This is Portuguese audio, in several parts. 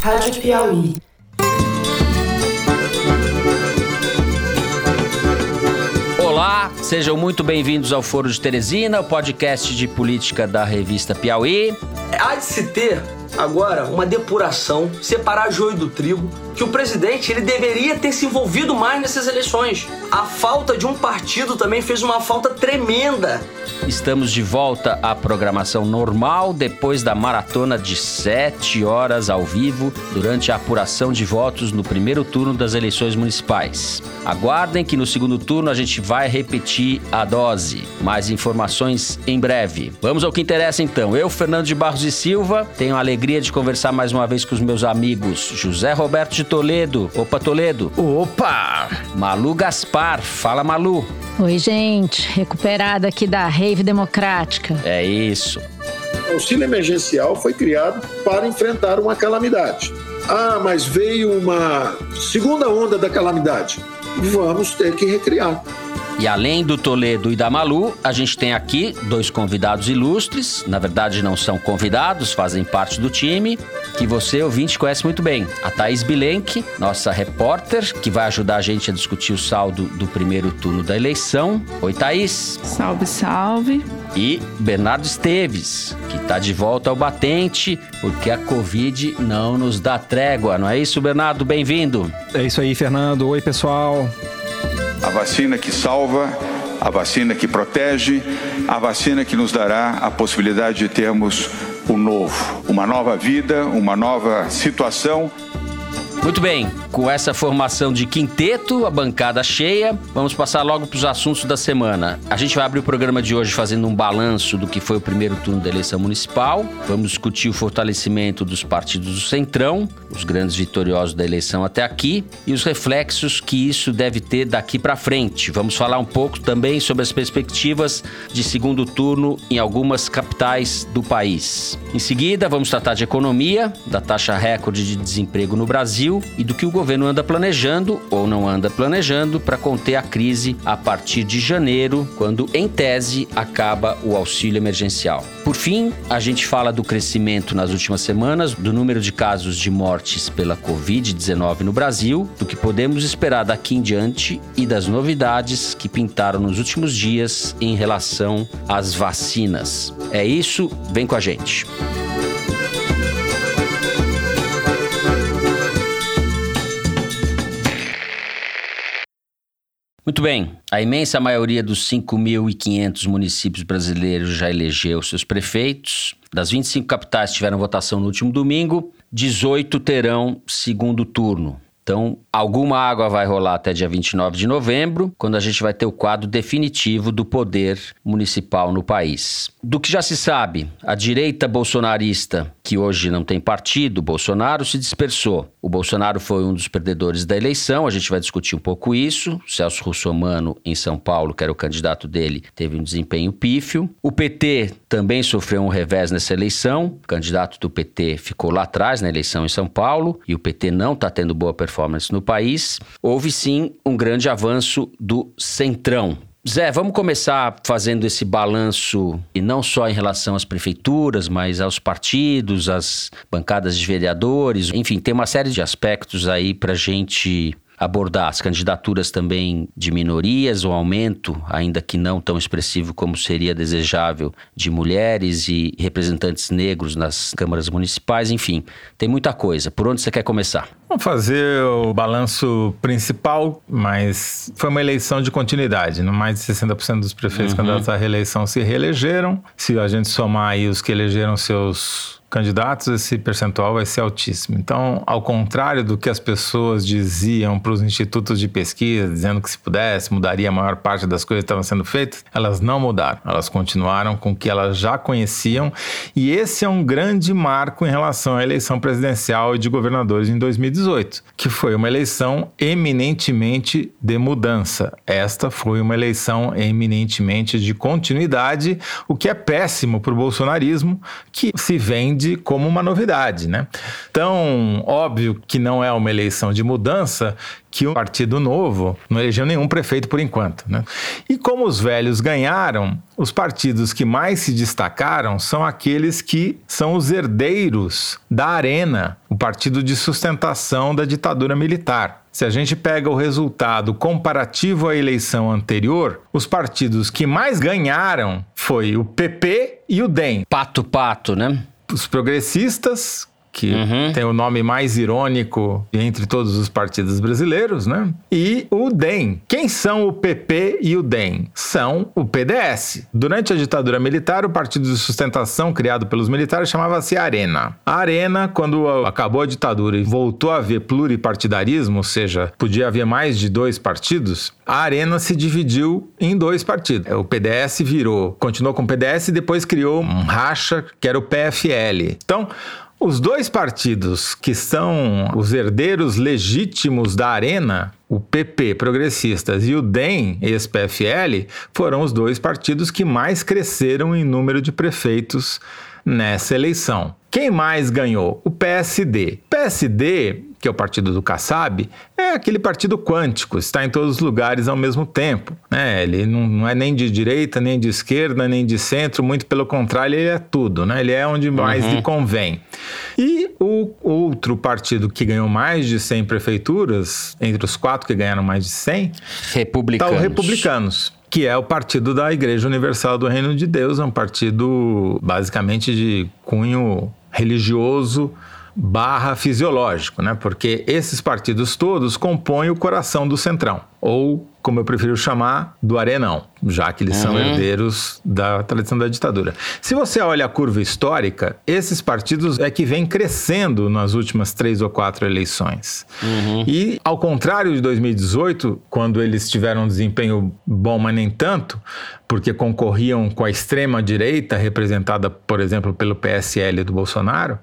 Rádio Piauí. Olá, sejam muito bem-vindos ao Foro de Teresina, o podcast de política da revista Piauí. Há de se ter agora uma depuração, separar joio do trigo, que o presidente ele deveria ter se envolvido mais nessas eleições. A falta de um partido também fez uma falta tremenda. Estamos de volta à programação normal depois da maratona de sete horas ao vivo durante a apuração de votos no primeiro turno das eleições municipais. Aguardem que no segundo turno a gente vai repetir a dose. Mais informações em breve. Vamos ao que interessa então. Eu, Fernando de Barros e Silva, tenho a alegria de conversar mais uma vez com os meus amigos José Roberto de Toledo. Opa, Toledo. Opa! Malu Gaspar. Fala, Malu. Oi, gente. Recuperada aqui da Rave Democrática. É isso. O auxílio emergencial foi criado para enfrentar uma calamidade. Ah, mas veio uma segunda onda da calamidade. Vamos ter que recriar. E além do Toledo e da Malu, a gente tem aqui dois convidados ilustres. Na verdade, não são convidados, fazem parte do time, que você, ouvinte, conhece muito bem. A Thaís Bilenque, nossa repórter, que vai ajudar a gente a discutir o saldo do primeiro turno da eleição. Oi, Thaís. Salve, salve. E Bernardo Esteves, que está de volta ao batente, porque a Covid não nos dá trégua, não é isso, Bernardo? Bem-vindo. É isso aí, Fernando. Oi, pessoal. A vacina que salva, a vacina que protege, a vacina que nos dará a possibilidade de termos o novo, uma nova vida, uma nova situação. Muito bem, com essa formação de quinteto, a bancada cheia, vamos passar logo para os assuntos da semana. A gente vai abrir o programa de hoje fazendo um balanço do que foi o primeiro turno da eleição municipal. Vamos discutir o fortalecimento dos partidos do Centrão, os grandes vitoriosos da eleição até aqui e os reflexos que isso deve ter daqui para frente. Vamos falar um pouco também sobre as perspectivas de segundo turno em algumas capitais do país. Em seguida, vamos tratar de economia, da taxa recorde de desemprego no Brasil e do que o governo anda planejando ou não anda planejando para conter a crise a partir de janeiro, quando, em tese, acaba o auxílio emergencial. Por fim, a gente fala do crescimento nas últimas semanas do número de casos de mortes pela Covid-19 no Brasil, do que podemos esperar daqui em diante e das novidades que pintaram nos últimos dias em relação às vacinas. É isso, vem com a gente. Muito bem, a imensa maioria dos 5.500 municípios brasileiros já elegeu seus prefeitos. Das 25 capitais que tiveram votação no último domingo, 18 terão segundo turno. Então, alguma água vai rolar até dia 29 de novembro, quando a gente vai ter o quadro definitivo do poder municipal no país. Do que já se sabe, a direita bolsonarista, que hoje não tem partido, Bolsonaro, se dispersou. O Bolsonaro foi um dos perdedores da eleição, a gente vai discutir um pouco isso. O Celso Russomano, em São Paulo, que era o candidato dele, teve um desempenho pífio. O PT também sofreu um revés nessa eleição. O candidato do PT ficou lá atrás na eleição em São Paulo e o PT não está tendo boa performance performance no país, houve sim um grande avanço do Centrão. Zé, vamos começar fazendo esse balanço, e não só em relação às prefeituras, mas aos partidos, às bancadas de vereadores, enfim, tem uma série de aspectos aí para gente abordar as candidaturas também de minorias, o aumento, ainda que não tão expressivo como seria desejável, de mulheres e representantes negros nas câmaras municipais, enfim, tem muita coisa. Por onde você quer começar? Vamos fazer o balanço principal, mas foi uma eleição de continuidade. No mais de 60% dos prefeitos uhum. candidatos à reeleição se reelegeram. Se a gente somar aí os que elegeram seus candidatos, esse percentual vai ser altíssimo. Então, ao contrário do que as pessoas diziam para os institutos de pesquisa, dizendo que se pudesse, mudaria a maior parte das coisas que estavam sendo feitas, elas não mudaram. Elas continuaram com o que elas já conheciam. E esse é um grande marco em relação à eleição presidencial e de governadores em 2018, que foi uma eleição eminentemente de mudança. Esta foi uma eleição eminentemente de continuidade, o que é péssimo para o bolsonarismo, que se vende vende como uma novidade, né? Então, óbvio que não é uma eleição de mudança, que o Partido Novo não elegeu nenhum prefeito por enquanto. Né? E como os velhos ganharam, os partidos que mais se destacaram são aqueles que são os herdeiros da Arena, o partido de sustentação da ditadura militar. Se a gente pega o resultado comparativo à eleição anterior, os partidos que mais ganharam foi o PP e o DEM. Pato pato, né? Os progressistas que uhum. tem o nome mais irônico entre todos os partidos brasileiros, né? E o DEM. Quem são o PP e o DEM? São o PDS. Durante a ditadura militar, o partido de sustentação criado pelos militares chamava-se Arena. A Arena, quando acabou a ditadura e voltou a haver pluripartidarismo, ou seja, podia haver mais de dois partidos, a Arena se dividiu em dois partidos. O PDS virou, continuou com o PDS e depois criou um racha que era o PFL. Então, os dois partidos que são os herdeiros legítimos da Arena, o PP Progressistas e o DEM, ex-PFL, foram os dois partidos que mais cresceram em número de prefeitos nessa eleição. Quem mais ganhou? O PSD. PSD, que é o partido do Kassab, é aquele partido quântico, está em todos os lugares ao mesmo tempo. Né? Ele não, não, é nem de direita, nem de esquerda, nem de centro, muito pelo contrário, ele é tudo, né? ele é onde mais uhum. lhe convém. E o outro partido que ganhou mais de 100 prefeituras, entre os quatro que ganharam mais de 100, Republicanos. Tá o Republicanos que é o partido da Igreja Universal do Reino de Deus, é um partido basicamente de cunho religioso barra fisiológico, né? Porque esses partidos todos compõem o coração do Centrão, ou como eu prefiro chamar, do Arenão, já que eles uhum. são herdeiros da tradição da ditadura. Se você olha a curva histórica, esses partidos é que vêm crescendo nas últimas três ou quatro eleições. Uhum. E, ao contrário de 2018, quando eles tiveram um desempenho bom, mas nem tanto, porque concorriam com a extrema-direita, representada, por exemplo, pelo PSL do Bolsonaro,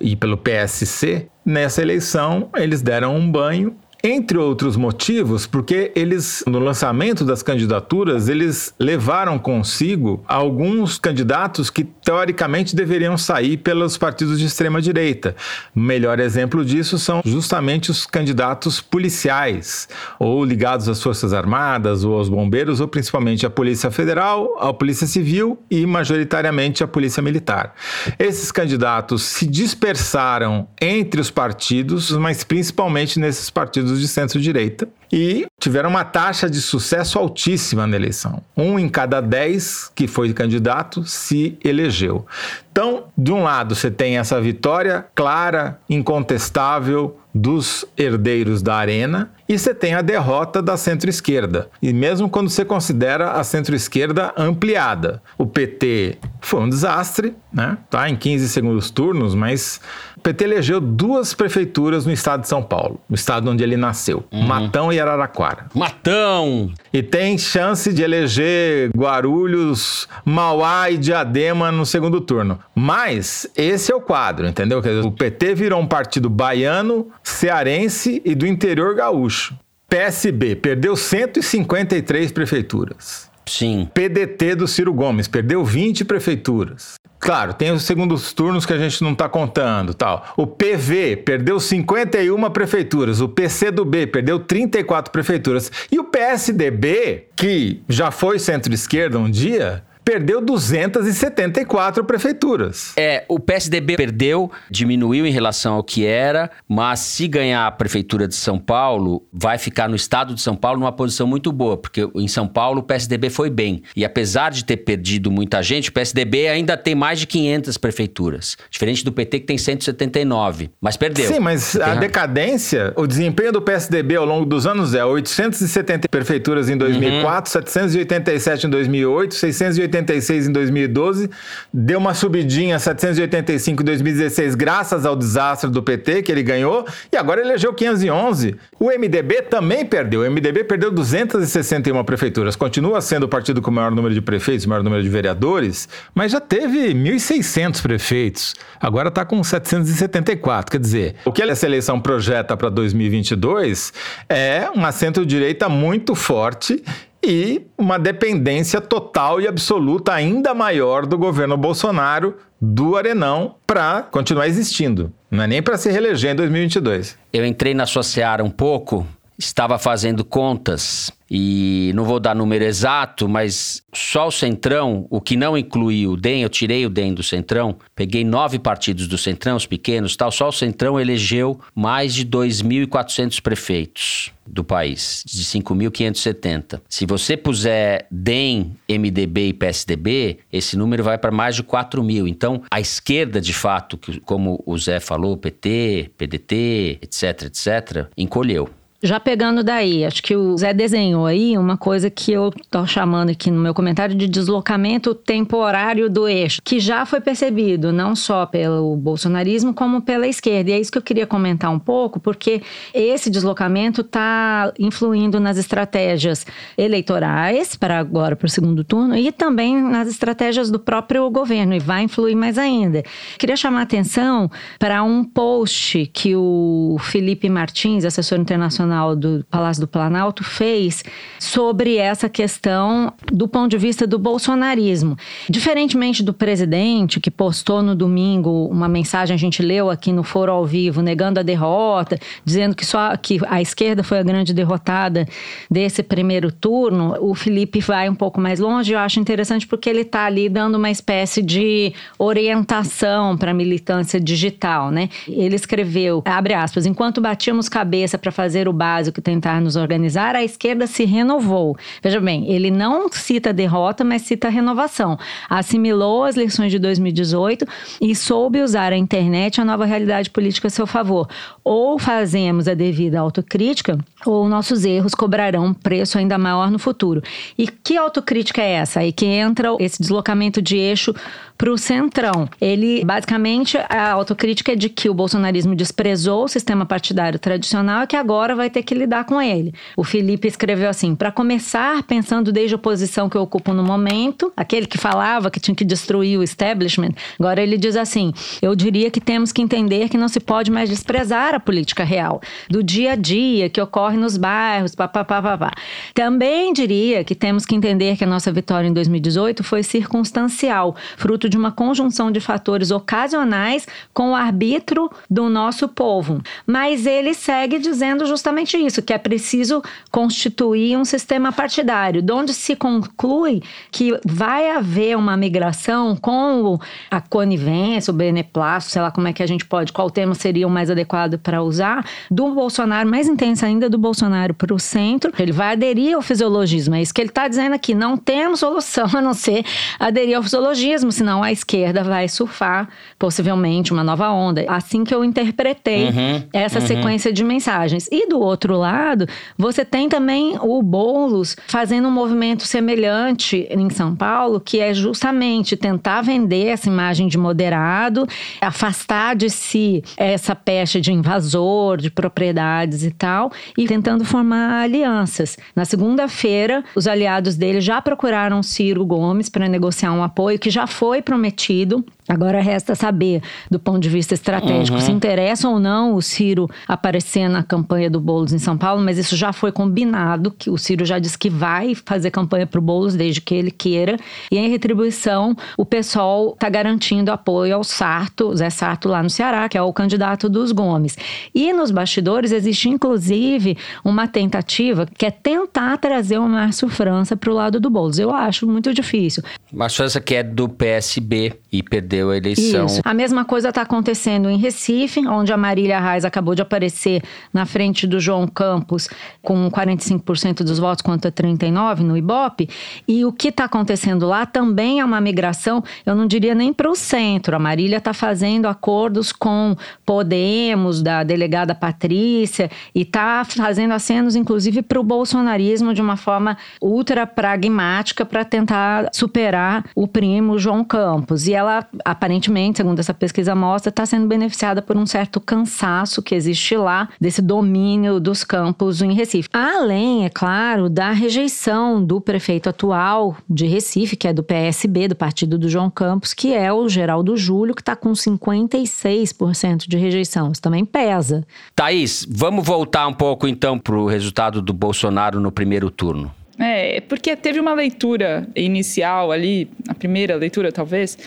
e pelo PSC, nessa eleição eles deram um banho entre outros motivos, porque eles, no lançamento das candidaturas, eles levaram consigo alguns candidatos que teoricamente deveriam sair pelos partidos de extrema direita. O melhor exemplo disso são justamente os candidatos policiais, ou ligados às Forças Armadas, ou aos bombeiros, ou principalmente à Polícia Federal, à Polícia Civil e majoritariamente à Polícia Militar. Esses candidatos se dispersaram entre os partidos, mas principalmente nesses partidos partidos de centro-direita e tiveram uma taxa de sucesso altíssima na eleição. Um em cada dez que foi candidato se elegeu. Então, de um lado, você tem essa vitória clara, incontestável dos herdeiros da Arena e você tem a derrota da centro-esquerda. E mesmo quando você considera a centro-esquerda ampliada, o PT foi um desastre, né? Tá em 15 segundos turnos, mas PT elegeu duas prefeituras no estado de São Paulo, no estado onde ele nasceu, uhum. Matão e Araraquara. Matão! E tem chance de eleger Guarulhos, Mauá e Diadema no segundo turno. Mas esse é o quadro, entendeu? O PT virou um partido baiano, cearense e do interior gaúcho. PSB perdeu 153 prefeituras. Sim. PDT do Ciro Gomes perdeu 20 prefeituras. Claro, tem os segundos turnos que a gente não está contando, tal. O PV perdeu 51 prefeituras, o PCdoB perdeu 34 prefeituras e o PSDB, que já foi centro-esquerda um dia, perdeu 274 prefeituras. É, o PSDB perdeu, diminuiu em relação ao que era, mas se ganhar a prefeitura de São Paulo, vai ficar no estado de São Paulo numa posição muito boa, porque em São Paulo o PSDB foi bem. E apesar de ter perdido muita gente, o PSDB ainda tem mais de 500 prefeituras, diferente do PT que tem 179, mas perdeu. Sim, mas a decadência, o desempenho do PSDB ao longo dos anos é 870 prefeituras em 2004, uhum. 787 em 2008, 680 786 em 2012, deu uma subidinha 785 em 2016 graças ao desastre do PT que ele ganhou e agora elegeu 511. O MDB também perdeu. O MDB perdeu 261 prefeituras. Continua sendo o partido com o maior número de prefeitos, o maior número de vereadores, mas já teve 1.600 prefeitos. Agora está com 774. Quer dizer, o que essa eleição projeta para 2022 é uma centro-direita muito forte e uma dependência total e absoluta, ainda maior, do governo Bolsonaro do Arenão para continuar existindo. Não é nem para se reeleger em 2022. Eu entrei na sua seara um pouco, estava fazendo contas e não vou dar número exato, mas só o Centrão, o que não inclui o DEM, eu tirei o DEM do Centrão, peguei nove partidos do Centrão, os pequenos tal, só o Centrão elegeu mais de 2.400 prefeitos do país, de 5.570. Se você puser DEM, MDB e PSDB, esse número vai para mais de 4 mil. Então, a esquerda, de fato, como o Zé falou, PT, PDT, etc, etc, encolheu. Já pegando daí, acho que o Zé desenhou aí uma coisa que eu tô chamando aqui no meu comentário de deslocamento temporário do eixo, que já foi percebido não só pelo bolsonarismo como pela esquerda. E é isso que eu queria comentar um pouco, porque esse deslocamento está influindo nas estratégias eleitorais para agora para o segundo turno e também nas estratégias do próprio governo e vai influir mais ainda. Queria chamar a atenção para um post que o Felipe Martins, assessor internacional do Palácio do Planalto fez sobre essa questão do ponto de vista do bolsonarismo. Diferentemente do presidente, que postou no domingo uma mensagem, a gente leu aqui no Foro ao Vivo, negando a derrota, dizendo que só que a esquerda foi a grande derrotada desse primeiro turno, o Felipe vai um pouco mais longe. Eu acho interessante porque ele está ali dando uma espécie de orientação para a militância digital, né? Ele escreveu, abre aspas, enquanto batíamos cabeça para fazer o básico tentar nos organizar, a esquerda se renovou. Veja bem, ele não cita derrota, mas cita renovação. Assimilou as lições de 2018 e soube usar a internet e a nova realidade política a seu favor. Ou fazemos a devida autocrítica, ou nossos erros cobrarão preço ainda maior no futuro. E que autocrítica é essa? Aí que entra esse deslocamento de eixo para o centrão. Ele, basicamente, a autocrítica é de que o bolsonarismo desprezou o sistema partidário tradicional e que agora vai ter que lidar com ele. O Felipe escreveu assim: para começar, pensando desde a posição que eu ocupo no momento, aquele que falava que tinha que destruir o establishment, agora ele diz assim: eu diria que temos que entender que não se pode mais desprezar a política real, do dia a dia que ocorre nos bairros, papapá. Também diria que temos que entender que a nossa vitória em 2018 foi circunstancial, fruto de uma conjunção de fatores ocasionais com o arbítrio do nosso povo. Mas ele segue dizendo justamente isso, que é preciso constituir um sistema partidário, de onde se conclui que vai haver uma migração com a conivência, o beneplácito, sei lá como é que a gente pode, qual termo seria o mais adequado para usar, do Bolsonaro, mais intensa ainda do Bolsonaro para o centro, ele vai aderir ao fisiologismo. É isso que ele está dizendo aqui. Não temos solução a não ser aderir ao fisiologismo, senão a esquerda vai surfar possivelmente uma nova onda. Assim que eu interpretei uhum, essa uhum. sequência de mensagens. E do outro lado, você tem também o Boulos fazendo um movimento semelhante em São Paulo, que é justamente tentar vender essa imagem de moderado, afastar de si essa peste de invasor, de propriedades e tal, e tentando formar alianças. Na segunda-feira, os aliados dele já procuraram Ciro Gomes para negociar um apoio que já foi prometido Agora resta saber, do ponto de vista estratégico, uhum. se interessa ou não o Ciro aparecer na campanha do Boulos em São Paulo, mas isso já foi combinado, que o Ciro já disse que vai fazer campanha para o Boulos desde que ele queira. E em retribuição, o pessoal está garantindo apoio ao Sarto, Zé Sarto lá no Ceará, que é o candidato dos Gomes. E nos bastidores existe inclusive uma tentativa que é tentar trazer o Márcio França para o lado do Boulos. Eu acho muito difícil. Márcio França que é do PSB e perdeu perdeu a eleição. Isso. A mesma coisa está acontecendo em Recife, onde a Marília Reis acabou de aparecer na frente do João Campos com 45% dos votos contra 39% no Ibope. E o que está acontecendo lá também é uma migração, eu não diria nem para o centro. A Marília está fazendo acordos com Podemos, da delegada Patrícia, e está fazendo acenos, inclusive, para o bolsonarismo de uma forma ultra pragmática para tentar superar o primo João Campos. E ela aparentemente, segundo essa pesquisa mostra, está sendo beneficiada por um certo cansaço que existe lá desse domínio dos campos em Recife. Além, é claro, da rejeição do prefeito atual de Recife, que é do PSB, do partido do João Campos, que é o Geraldo Júlio, que está com 56% de rejeição. Isso também pesa. Thaís, vamos voltar um pouco então para o resultado do Bolsonaro no primeiro turno. É, porque teve uma leitura inicial ali, a primeira leitura talvez,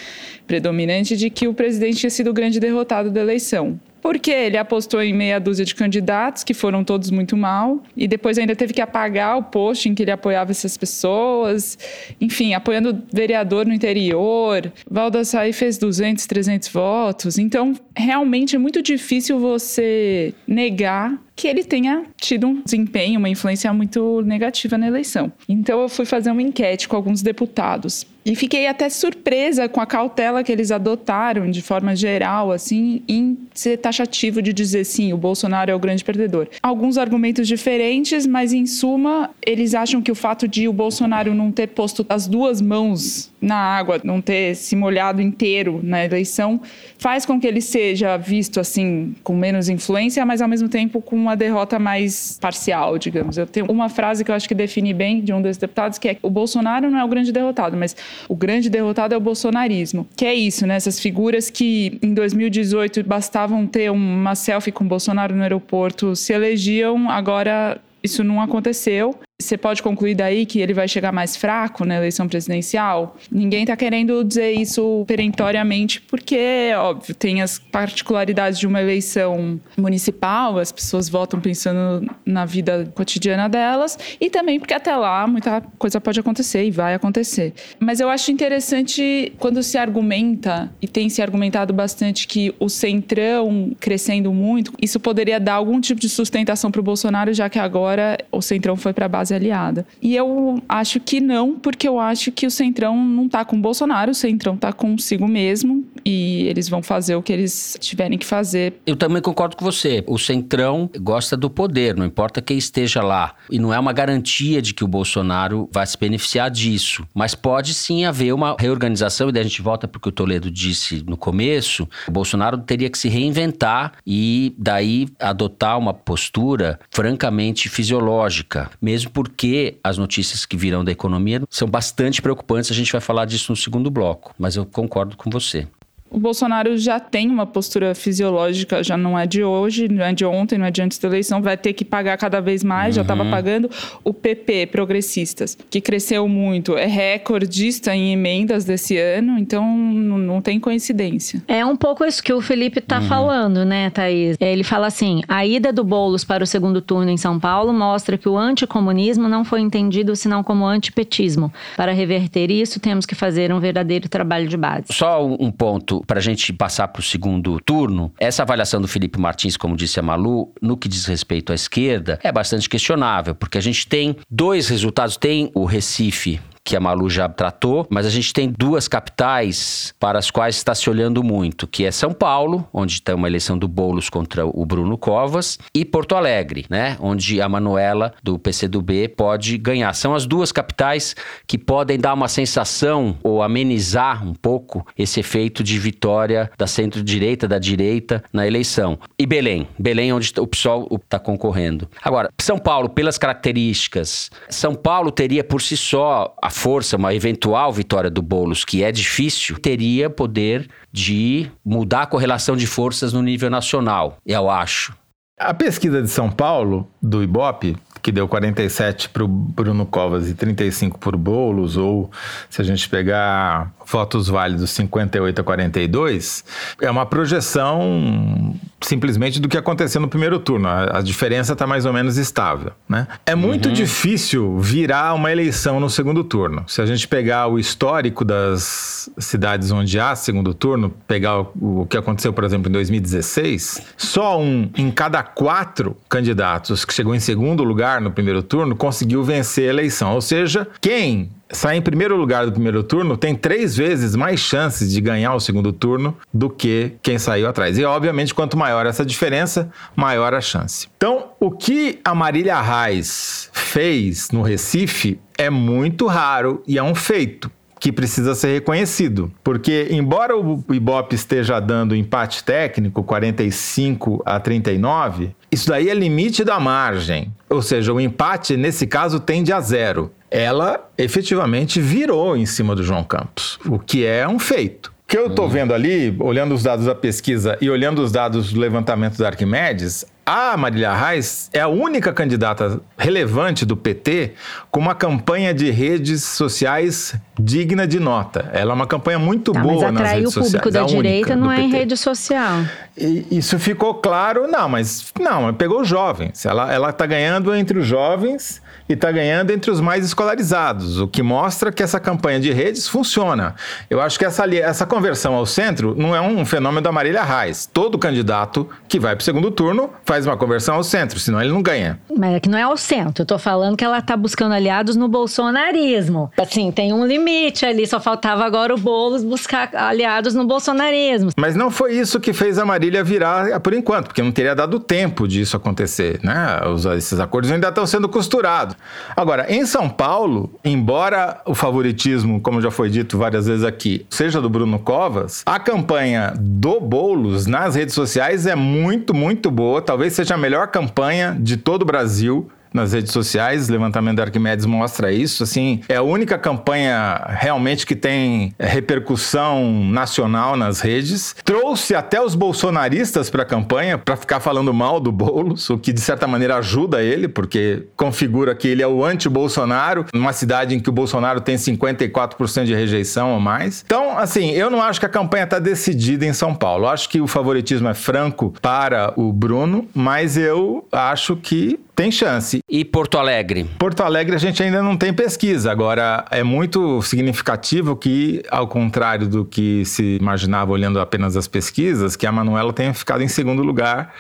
predominante, de que o presidente tinha sido o grande derrotado da eleição. Porque ele apostou em meia dúzia de candidatos, que foram todos muito mal, e depois ainda teve que apagar o post em que ele apoiava essas pessoas. Enfim, apoiando vereador no interior. Valdassai fez 200, 300 votos. Então, realmente é muito difícil você negar que ele tenha tido um desempenho, uma influência muito negativa na eleição. Então eu fui fazer uma enquete com alguns deputados e fiquei até surpresa com a cautela que eles adotaram de forma geral, assim, em ser taxativo de dizer sim, o Bolsonaro é o grande perdedor. Alguns argumentos diferentes, mas em suma, eles acham que o fato de o Bolsonaro não ter posto as duas mãos na água, não ter se molhado inteiro na eleição, faz com que ele seja visto assim com menos influência, mas ao mesmo tempo com uma derrota mais parcial, digamos. Eu tenho uma frase que eu acho que define bem de um desses deputados, que é o Bolsonaro não é o grande derrotado, mas o grande derrotado é o bolsonarismo. Que é isso, né? Essas figuras que em 2018 bastavam ter uma selfie com Bolsonaro no aeroporto se elegiam, agora isso não aconteceu. Você pode concluir daí que ele vai chegar mais fraco na eleição presidencial? Ninguém está querendo dizer isso perentoriamente, porque, óbvio, tem as particularidades de uma eleição municipal, as pessoas votam pensando na vida cotidiana delas, e também porque até lá muita coisa pode acontecer e vai acontecer. Mas eu acho interessante quando se argumenta, e tem se argumentado bastante, que o centrão crescendo muito, isso poderia dar algum tipo de sustentação para o Bolsonaro, já que agora o centrão foi para a base base aliada. E eu acho que não, porque eu acho que o Centrão não está com o Bolsonaro, o Centrão está consigo mesmo e eles vão fazer o que eles tiverem que fazer. Eu também concordo com você. O Centrão gosta do poder, não importa quem esteja lá. E não é uma garantia de que o Bolsonaro vai se beneficiar disso. Mas pode sim haver uma reorganização, e daí a gente volta para o que o Toledo disse no começo. O Bolsonaro teria que se reinventar e daí adotar uma postura francamente fisiológica, mesmo porque as notícias que virão da economia são bastante preocupantes. A gente vai falar disso no segundo bloco, mas eu concordo com você. O Bolsonaro já tem uma postura fisiológica, já não é de hoje, não é de ontem, não é de antes da eleição, vai ter que pagar cada vez mais, uhum. já estava pagando. O PP, progressistas, que cresceu muito, é recordista em emendas desse ano, então não, não tem coincidência. É um pouco isso que o Felipe está uhum. falando, né, Thaís? Ele fala assim: a ida do Boulos para o segundo turno em São Paulo mostra que o anticomunismo não foi entendido senão como antipetismo. Para reverter isso, temos que fazer um verdadeiro trabalho de base. Só um ponto para a gente passar para o segundo turno, essa avaliação do Felipe Martins, como disse a Malu, no que diz respeito à esquerda, é bastante questionável, porque a gente tem dois resultados. Tem o Recife, que a Malu já tratou, mas a gente tem duas capitais para as quais está se olhando muito, que é São Paulo, onde está uma eleição do Bolos contra o Bruno Covas, e Porto Alegre, né, onde a Manuela do PCdoB pode ganhar. São as duas capitais que podem dar uma sensação ou amenizar um pouco esse efeito de vitória da centro-direita, da direita na eleição. E Belém, Belém onde o PSOL está concorrendo. Agora, São Paulo, pelas características, São Paulo teria por si só a força, uma eventual vitória do Boulos, que é difícil, teria poder de mudar a correlação de forças no nível nacional, eu acho. A pesquisa de São Paulo, do Ibope, que deu 47 para o Bruno Covas e 35 por Boulos, ou se a gente pegar votos válidos 58 a 42, é uma projeção simplesmente do que aconteceu no primeiro turno. A, a diferença está mais ou menos estável. Né? É muito uhum. difícil virar uma eleição no segundo turno. Se a gente pegar o histórico das cidades onde há segundo turno, pegar o, o que aconteceu, por exemplo, em 2016, só um em cada quatro candidatos que chegou em segundo lugar no primeiro turno conseguiu vencer a eleição. Ou seja, quem sai em primeiro lugar do primeiro turno tem três vezes mais chances de ganhar o segundo turno do que quem saiu atrás. E, obviamente, quanto maior essa diferença, maior a chance. Então, o que a Marília Reis fez no Recife é muito raro e é um feito que precisa ser reconhecido. Porque, embora o Ibope esteja dando empate técnico, 45 a 39, isso daí é limite da margem. Ou seja, o empate, nesse caso, tende a zero ela efetivamente virou em cima do João Campos, o que é um feito. O que eu estou vendo ali, olhando os dados da pesquisa e olhando os dados do levantamento da Arquimedes, a Marília Reis é a única candidata relevante do PT com uma campanha de redes sociais digna de nota. Ela é uma campanha muito Tá, boa mas nas atrair redes o público sociais. da a única direita não é em rede social. E isso ficou claro, não, mas não, pegou os jovens. Ela, ela tá ganhando entre os jovens e está ganhando entre os mais escolarizados, o que mostra que essa campanha de redes funciona. Eu acho que essa, essa conversão ao centro não é um fenômeno da Marília Reis. Todo candidato que vai para o segundo turno faz uma conversão ao centro, senão ele não ganha. Mas é que não é ao centro. Eu tô falando que ela tá buscando aliados no bolsonarismo. Assim, tem um limite ali. Só faltava agora o Boulos buscar aliados no bolsonarismo. Mas não foi isso que fez a Marília virar por enquanto, porque não teria dado tempo disso acontecer, né? Os- esses acordos ainda estão sendo costurados. Agora, em São Paulo, embora o favoritismo, como já foi dito várias vezes aqui, seja do Bruno Covas, a campanha do Boulos nas redes sociais é muito, muito boa. Talvez seja a melhor campanha de todo o Brasil nas redes sociais, levantamento da Arquimedes mostra isso, assim, é a única campanha realmente que tem é, repercussão nacional nas redes. Trouxe até os bolsonaristas para a campanha para ficar falando mal do Boulos, o que de certa maneira ajuda ele, porque configura que ele é o anti-Bolsonaro, numa cidade em que o Bolsonaro tem 54% de rejeição ou mais. Então, assim, eu não acho que a campanha está decidida em São Paulo. Eu acho que o favoritismo é franco para o Bruno, mas eu acho que tem chance. E Porto Alegre? Porto Alegre a gente ainda não tem pesquisa. Agora, é muito significativo que, ao contrário do que se imaginava olhando apenas as pesquisas, que a Manuela tenha ficado em segundo lugar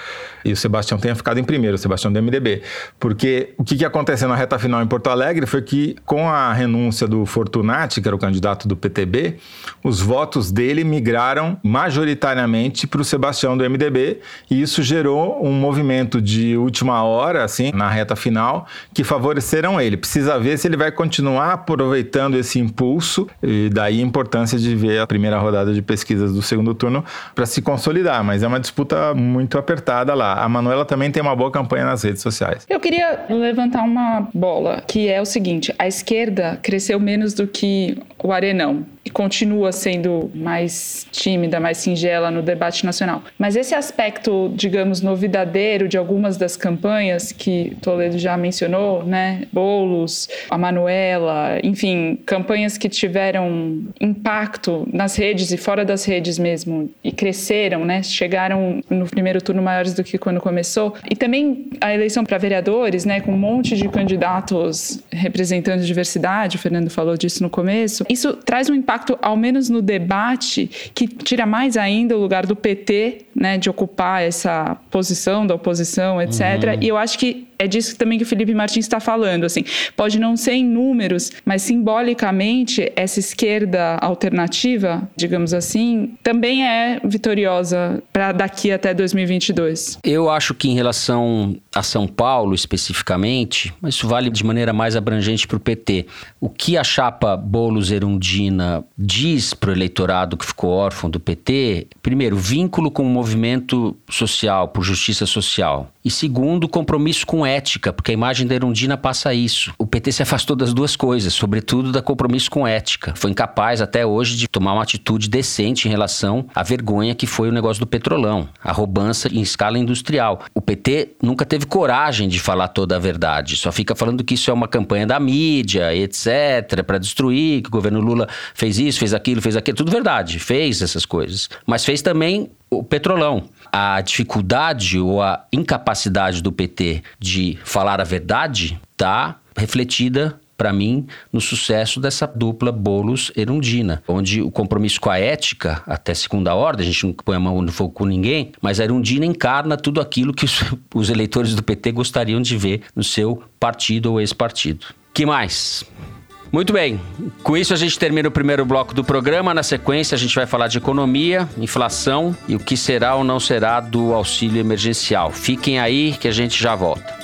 e o Sebastião tenha ficado em primeiro, o Sebastião do MDB. Porque o que, que aconteceu na reta final em Porto Alegre foi que, com a renúncia do Fortunati, que era o candidato do PTB, os votos dele migraram majoritariamente para o Sebastião do MDB e isso gerou um movimento de última hora, assim, na reta final, que favoreceram ele. Precisa ver se ele vai continuar aproveitando esse impulso e daí a importância de ver a primeira rodada de pesquisas do segundo turno para se consolidar, mas é uma disputa muito apertada lá. A Manuela também tem uma boa campanha nas redes sociais. Eu queria levantar uma bola, que é o seguinte: a esquerda cresceu menos do que o Arenão e continua sendo mais tímida, mais singela no debate nacional. Mas esse aspecto, digamos, novidadeiro de algumas das campanhas que Toledo já mencionou, né? Bolos, a Manuela, enfim, campanhas que tiveram impacto nas redes e fora das redes mesmo e cresceram, né? Chegaram no primeiro turno maiores do que quando começou. E também a eleição para vereadores, né, com um monte de candidatos representando diversidade, o Fernando falou disso no começo. Isso traz um impacto, ao menos no debate, que tira mais ainda o lugar do PT, né, de ocupar essa posição da oposição, etc. E eu acho que é disso também que o Felipe Martins está falando, assim, pode não ser em números, mas simbolicamente essa esquerda alternativa, digamos assim, também é vitoriosa para daqui até 2022. Eu acho que em relação a São Paulo especificamente, isso vale de maneira mais abrangente para o PT. O que a chapa Boulos Erundina diz para o eleitorado que ficou órfão do PT, primeiro, vínculo com o movimento social, por justiça social. E segundo, compromisso com ética, porque a imagem da Erundina passa isso. O PT se afastou das duas coisas, sobretudo da compromisso com ética. Foi incapaz até hoje de tomar uma atitude decente em relação à vergonha que foi o negócio do petrolão, a roubança em escala industrial. O PT nunca teve coragem de falar toda a verdade, só fica falando que isso é uma campanha da mídia, etc, para destruir, que o governo Lula fez isso, fez aquilo, fez aquilo, tudo verdade, fez essas coisas. Mas fez também o petrolão. A dificuldade ou a incapacidade do PT de falar a verdade está refletida para mim, no sucesso dessa dupla Boulos-Erundina, onde o compromisso com a ética, até segunda ordem, a gente não põe a mão no fogo com ninguém, mas a Erundina encarna tudo aquilo que os, os eleitores do PT gostariam de ver no seu partido ou ex-partido. que mais? Muito bem, com isso a gente termina o primeiro bloco do programa. Na sequência, a gente vai falar de economia, inflação e o que será ou não será do auxílio emergencial. Fiquem aí que a gente já volta.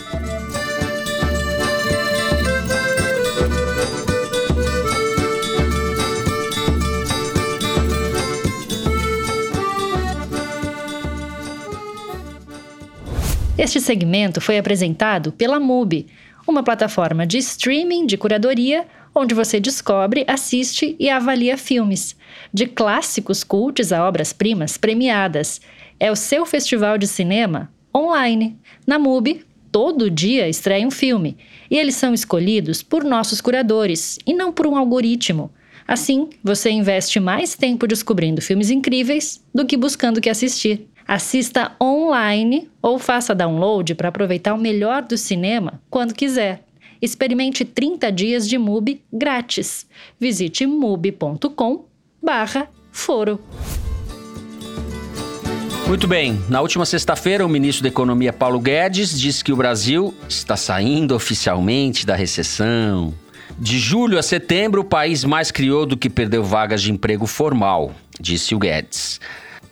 Este segmento foi apresentado pela MUBI, uma plataforma de streaming de curadoria onde você descobre, assiste e avalia filmes, de clássicos cultos a obras-primas premiadas. É o seu festival de cinema online. Na MUBI, todo dia estreia um filme, e eles são escolhidos por nossos curadores e não por um algoritmo. Assim, você investe mais tempo descobrindo filmes incríveis do que buscando o que assistir. Assista online ou faça download para aproveitar o melhor do cinema quando quiser. Experimente 30 dias de MUBI grátis. Visite mubi.com foro. Muito bem. Na última sexta-feira, o ministro da Economia Paulo Guedes disse que o Brasil está saindo oficialmente da recessão. De julho a setembro, o país mais criou do que perdeu vagas de emprego formal, disse o Guedes.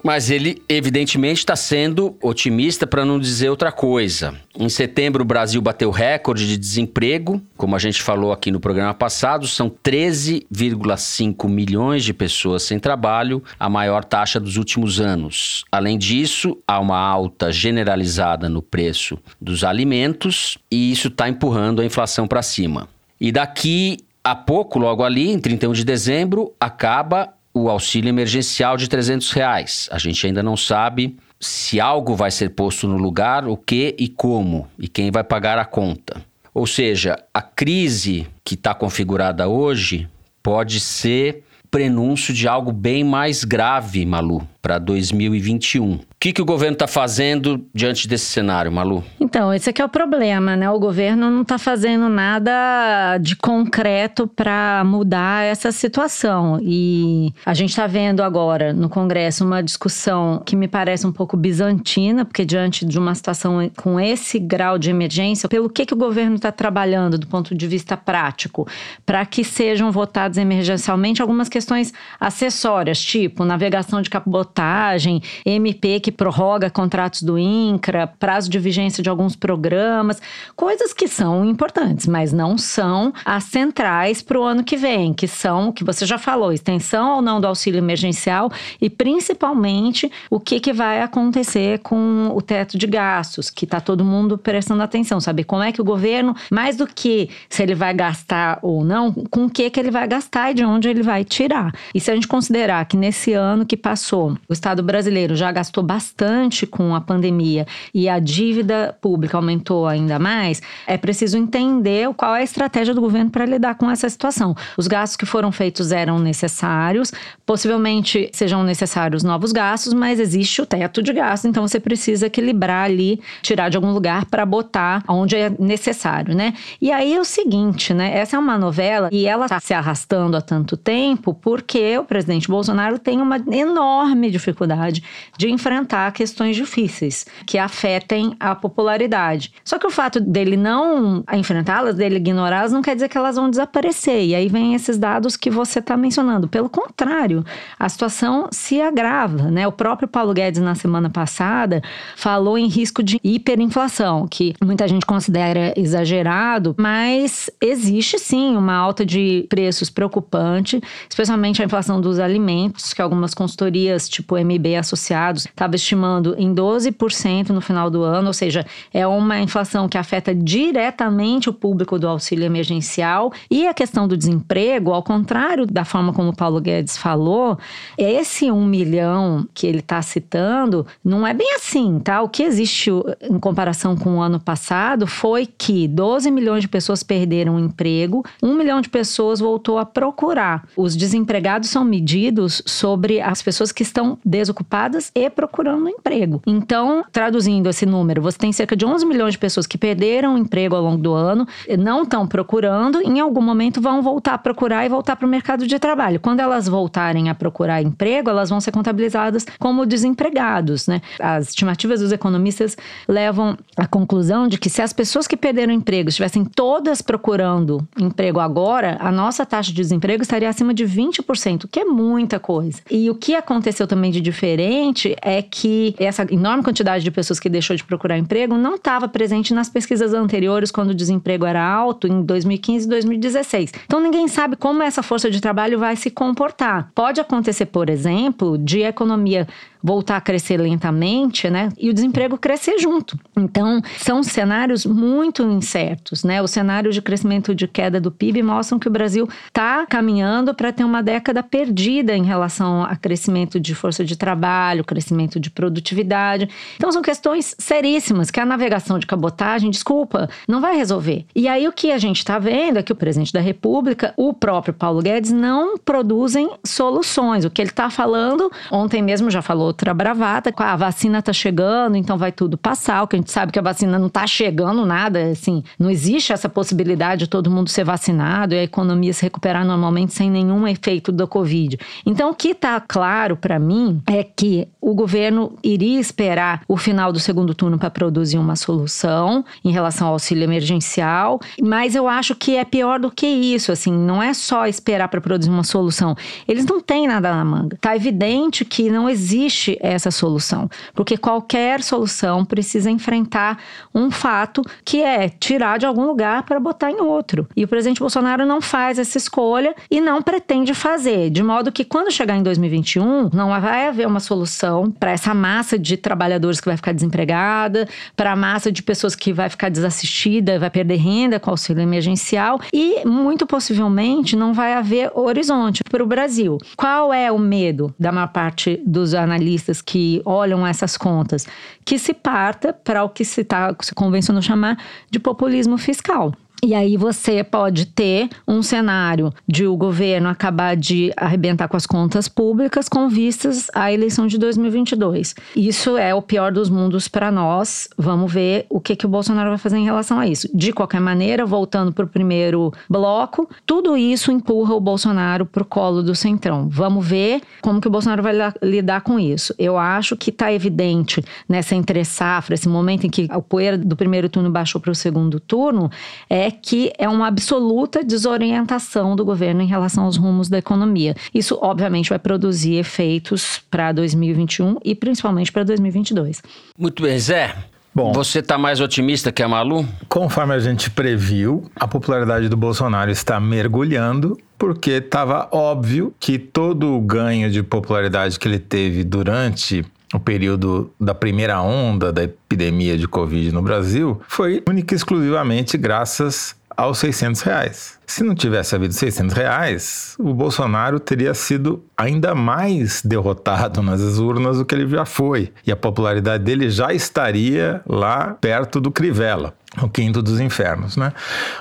Mas ele, evidentemente, está sendo otimista para não dizer outra coisa. Em setembro, o Brasil bateu recorde de desemprego. Como a gente falou aqui no programa passado, são 13,5 milhões de pessoas sem trabalho, a maior taxa dos últimos anos. Além disso, há uma alta generalizada no preço dos alimentos e isso está empurrando a inflação para cima. E daqui a pouco, logo ali, em 31 de dezembro, acaba o auxílio emergencial de 300 reais. A gente ainda não sabe se algo vai ser posto no lugar, o que e como, e quem vai pagar a conta. Ou seja, a crise que está configurada hoje pode ser prenúncio de algo bem mais grave, Malu, para 2021 que, que o governo está fazendo diante desse cenário, Malu? Então, esse aqui é o problema, né? O governo não está fazendo nada de concreto para mudar essa situação. E a gente está vendo agora no Congresso uma discussão que me parece um pouco bizantina, porque diante de uma situação com esse grau de emergência, pelo que, que o governo está trabalhando do ponto de vista prático, para que sejam votados emergencialmente algumas questões acessórias, tipo navegação de cabotagem, MP que que prorroga contratos do INCRA, prazo de vigência de alguns programas, coisas que são importantes, mas não são as centrais para o ano que vem, que são o que você já falou, extensão ou não do auxílio emergencial e principalmente o que, que vai acontecer com o teto de gastos, que está todo mundo prestando atenção, saber como é que o governo, mais do que se ele vai gastar ou não, com o que, que ele vai gastar e de onde ele vai tirar. E se a gente considerar que nesse ano que passou, o Estado brasileiro já gastou bastante bastante com a pandemia e a dívida pública aumentou ainda mais, é preciso entender qual é a estratégia do governo para lidar com essa situação. Os gastos que foram feitos eram necessários, possivelmente sejam necessários novos gastos, mas existe o teto de gastos, então você precisa equilibrar ali, tirar de algum lugar para botar onde é necessário, né? E aí é o seguinte, né? Essa é uma novela e ela está se arrastando há tanto tempo porque o presidente Bolsonaro tem uma enorme dificuldade de enfrentar enfrentar questões difíceis que afetem a popularidade. Só que o fato dele não enfrentá-las, dele ignorá-las, não quer dizer que elas vão desaparecer. E aí vem esses dados que você está mencionando. Pelo contrário, a situação se agrava. Né? O próprio Paulo Guedes, na semana passada, falou em risco de hiperinflação, que muita gente considera exagerado, mas existe sim uma alta de preços preocupante, especialmente a inflação dos alimentos, que algumas consultorias, tipo MB Associados, estava estimando em 12% no final do ano, ou seja, é uma inflação que afeta diretamente o público do auxílio emergencial. E a questão do desemprego, ao contrário da forma como o Paulo Guedes falou, esse um milhão que ele está citando não é bem assim, tá? O que existe em comparação com o ano passado foi que 12 milhões de pessoas perderam o emprego, um milhão de pessoas voltou a procurar. Os desempregados são medidos sobre as pessoas que estão desocupadas e procurando procurando emprego. Então, traduzindo esse número, você tem cerca de 11 milhões de pessoas que perderam o emprego ao longo do ano, não estão procurando, em algum momento vão voltar a procurar e voltar para o mercado de trabalho. Quando elas voltarem a procurar emprego, elas vão ser contabilizadas como desempregados, né? As estimativas dos economistas levam à conclusão de que se as pessoas que perderam emprego estivessem todas procurando emprego agora, a nossa taxa de desemprego estaria acima de 20%, que é muita coisa. E o que aconteceu também de diferente é que essa enorme quantidade de pessoas que deixou de procurar emprego não estava presente nas pesquisas anteriores, quando o desemprego era alto, em 2015 e 2016. Então ninguém sabe como essa força de trabalho vai se comportar. Pode acontecer, por exemplo, de economia voltar a crescer lentamente, né? E o desemprego crescer junto. Então, são cenários muito incertos, né? O cenário de crescimento de queda do PIB mostram que o Brasil está caminhando para ter uma década perdida em relação a crescimento de força de trabalho, crescimento de produtividade. Então, são questões seríssimas que a navegação de cabotagem, desculpa, não vai resolver. E aí, o que a gente está vendo é que o presidente da República, o próprio Paulo Guedes, não produzem soluções. O que ele está falando, ontem mesmo já falou outra bravata, a vacina está chegando, então vai tudo passar. O que a gente sabe que a vacina não está chegando nada, assim, não existe essa possibilidade de todo mundo ser vacinado e a economia se recuperar normalmente sem nenhum efeito da Covid. Então, o que está claro para mim é que o governo iria esperar o final do segundo turno para produzir uma solução em relação ao auxílio emergencial, mas eu acho que é pior do que isso, assim, não é só esperar para produzir uma solução. Eles não têm nada na manga. Tá evidente que não existe essa solução, porque qualquer solução precisa enfrentar um fato que é tirar de algum lugar para botar em outro. E o presidente Bolsonaro não faz essa escolha e não pretende fazer, de modo que quando chegar em 2021, não vai haver uma solução para essa massa de trabalhadores que vai ficar desempregada, para a massa de pessoas que vai ficar desassistida, vai perder renda com auxílio emergencial e muito possivelmente não vai haver horizonte para o Brasil. Qual é o medo da maior parte dos analistas que olham essas contas? Que se parta para o que se, tá, se convencionou chamar de populismo fiscal. E aí você pode ter um cenário de o governo acabar de arrebentar com as contas públicas com vistas à eleição de 2022. Isso é o pior dos mundos para nós. Vamos ver o que, que o Bolsonaro vai fazer em relação a isso. De qualquer maneira, voltando para o primeiro bloco, tudo isso empurra o Bolsonaro para o colo do Centrão. Vamos ver como que o Bolsonaro vai lidar com isso. Eu acho que está evidente nessa entre-safra, esse momento em que o poeira do primeiro turno baixou para o segundo turno, é que é uma absoluta desorientação do governo em relação aos rumos da economia. Isso, obviamente, vai produzir efeitos para 2021 e principalmente para 2022. Muito bem, Zé. Bom, você está mais otimista que a Malu? Conforme a gente previu, a popularidade do Bolsonaro está mergulhando porque estava óbvio que todo o ganho de popularidade que ele teve durante o período da primeira onda da epidemia de Covid no Brasil foi única e exclusivamente graças aos 600 reais. Se não tivesse havido 600 reais, o Bolsonaro teria sido ainda mais derrotado nas urnas do que ele já foi. E a popularidade dele já estaria lá perto do Crivella o quinto dos infernos, né?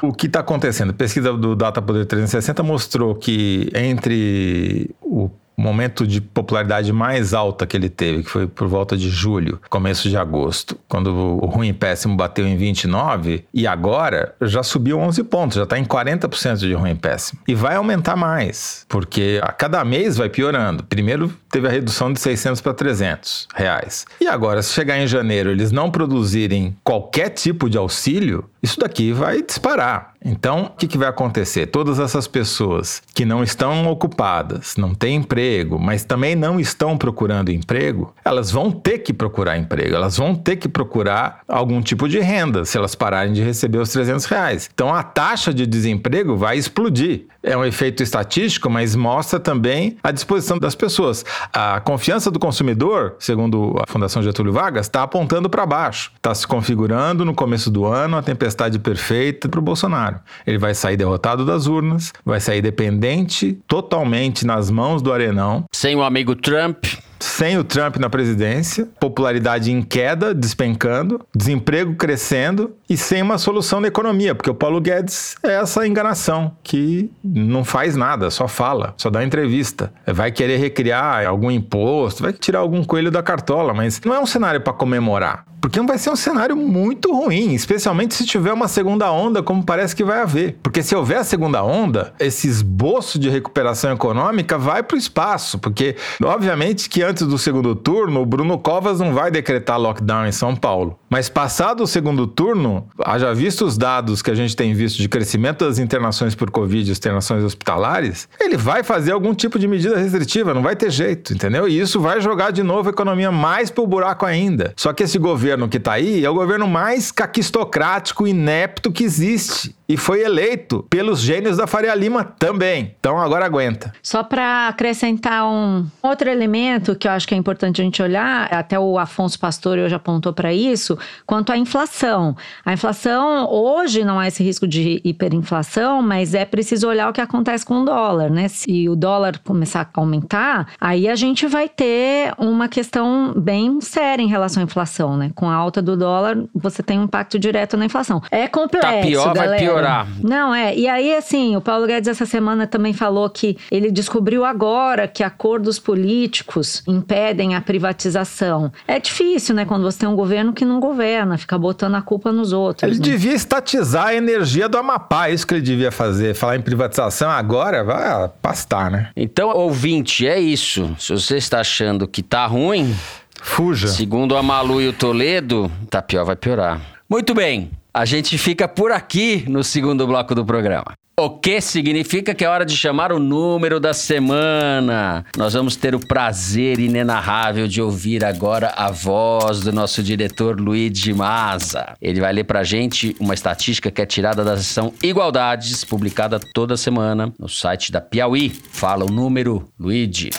O que está acontecendo? A pesquisa do Data Poder 360 mostrou que entre o momento de popularidade mais alta que ele teve, que foi por volta de julho, começo de agosto, quando o ruim péssimo bateu em 29, e agora já subiu 11 pontos, já está em 40% de ruim péssimo. E vai aumentar mais, porque a cada mês vai piorando. Primeiro teve a redução de 600 para 300 reais. E agora, se chegar em janeiro eles não produzirem qualquer tipo de auxílio, isso daqui vai disparar. Então, o que, que, vai acontecer? Todas essas pessoas que não estão ocupadas, não têm emprego, mas também não estão procurando emprego, elas vão ter que procurar emprego, elas vão ter que procurar algum tipo de renda se elas pararem de receber os 300 reais. Então, a taxa de desemprego vai explodir. É um efeito estatístico, mas mostra também a disposição das pessoas. A confiança do consumidor, segundo a Fundação Getúlio Vargas, está apontando para baixo. Está se configurando no começo do ano a tempestade perfeita para o Bolsonaro. Ele vai sair derrotado das urnas, vai sair dependente totalmente nas mãos do Arenão. Sem o amigo Trump sem o Trump na presidência, popularidade em queda, despencando, desemprego crescendo e sem uma solução da economia, porque o Paulo Guedes é essa enganação que não faz nada, só fala, só dá entrevista. Vai querer recriar algum imposto, vai tirar algum coelho da cartola, mas não é um cenário para comemorar. Porque vai ser um cenário muito ruim, especialmente se tiver uma segunda onda, como parece que vai haver. Porque se houver a segunda onda, esse esboço de recuperação econômica vai para o espaço. Porque, obviamente, que antes do segundo turno, o Bruno Covas não vai decretar lockdown em São Paulo. Mas passado o segundo turno, haja visto os dados que a gente tem visto de crescimento das internações por Covid e internações hospitalares, ele vai fazer algum tipo de medida restritiva, não vai ter jeito, entendeu? E isso vai jogar de novo a economia mais pro buraco ainda. Só que esse governo que tá aí é o governo mais caquistocrático, inepto que existe. E foi eleito pelos gênios da Faria Lima também. Então agora aguenta. Só para acrescentar um outro elemento que eu acho que é importante a gente olhar, até o Afonso Pastor hoje apontou para isso, quanto à inflação. A inflação hoje não há esse risco de hiperinflação, mas é preciso olhar o que acontece com o dólar, né? Se o dólar começar a aumentar, aí a gente vai ter uma questão bem séria em relação à inflação, né? Com a alta do dólar, você tem um impacto direto na inflação. É complexo, Tá pior, galera. vai piorar. Não, é. E aí, assim, o Paulo Guedes essa semana também falou que ele descobriu agora que acordos políticos impedem a privatização. É difícil, né? Quando você tem um governo que não governa, fica botando a culpa nos outros. Ele né? devia estatizar a energia do Amapá, é isso que ele devia fazer. Falar em privatização agora, vai pastar, né? Então, ouvinte, é isso. Se você está achando que tá ruim, Fuja. segundo a Malu e o Toledo, tá pior, vai piorar. Muito bem, a gente fica por aqui no segundo bloco do programa. O que significa que é hora de chamar o número da semana. Nós vamos ter o prazer inenarrável de ouvir agora a voz do nosso diretor Luigi Maza. Ele vai ler pra gente uma estatística que é tirada da seção Igualdades, publicada toda semana no site da Piauí. Fala o número, Luigi.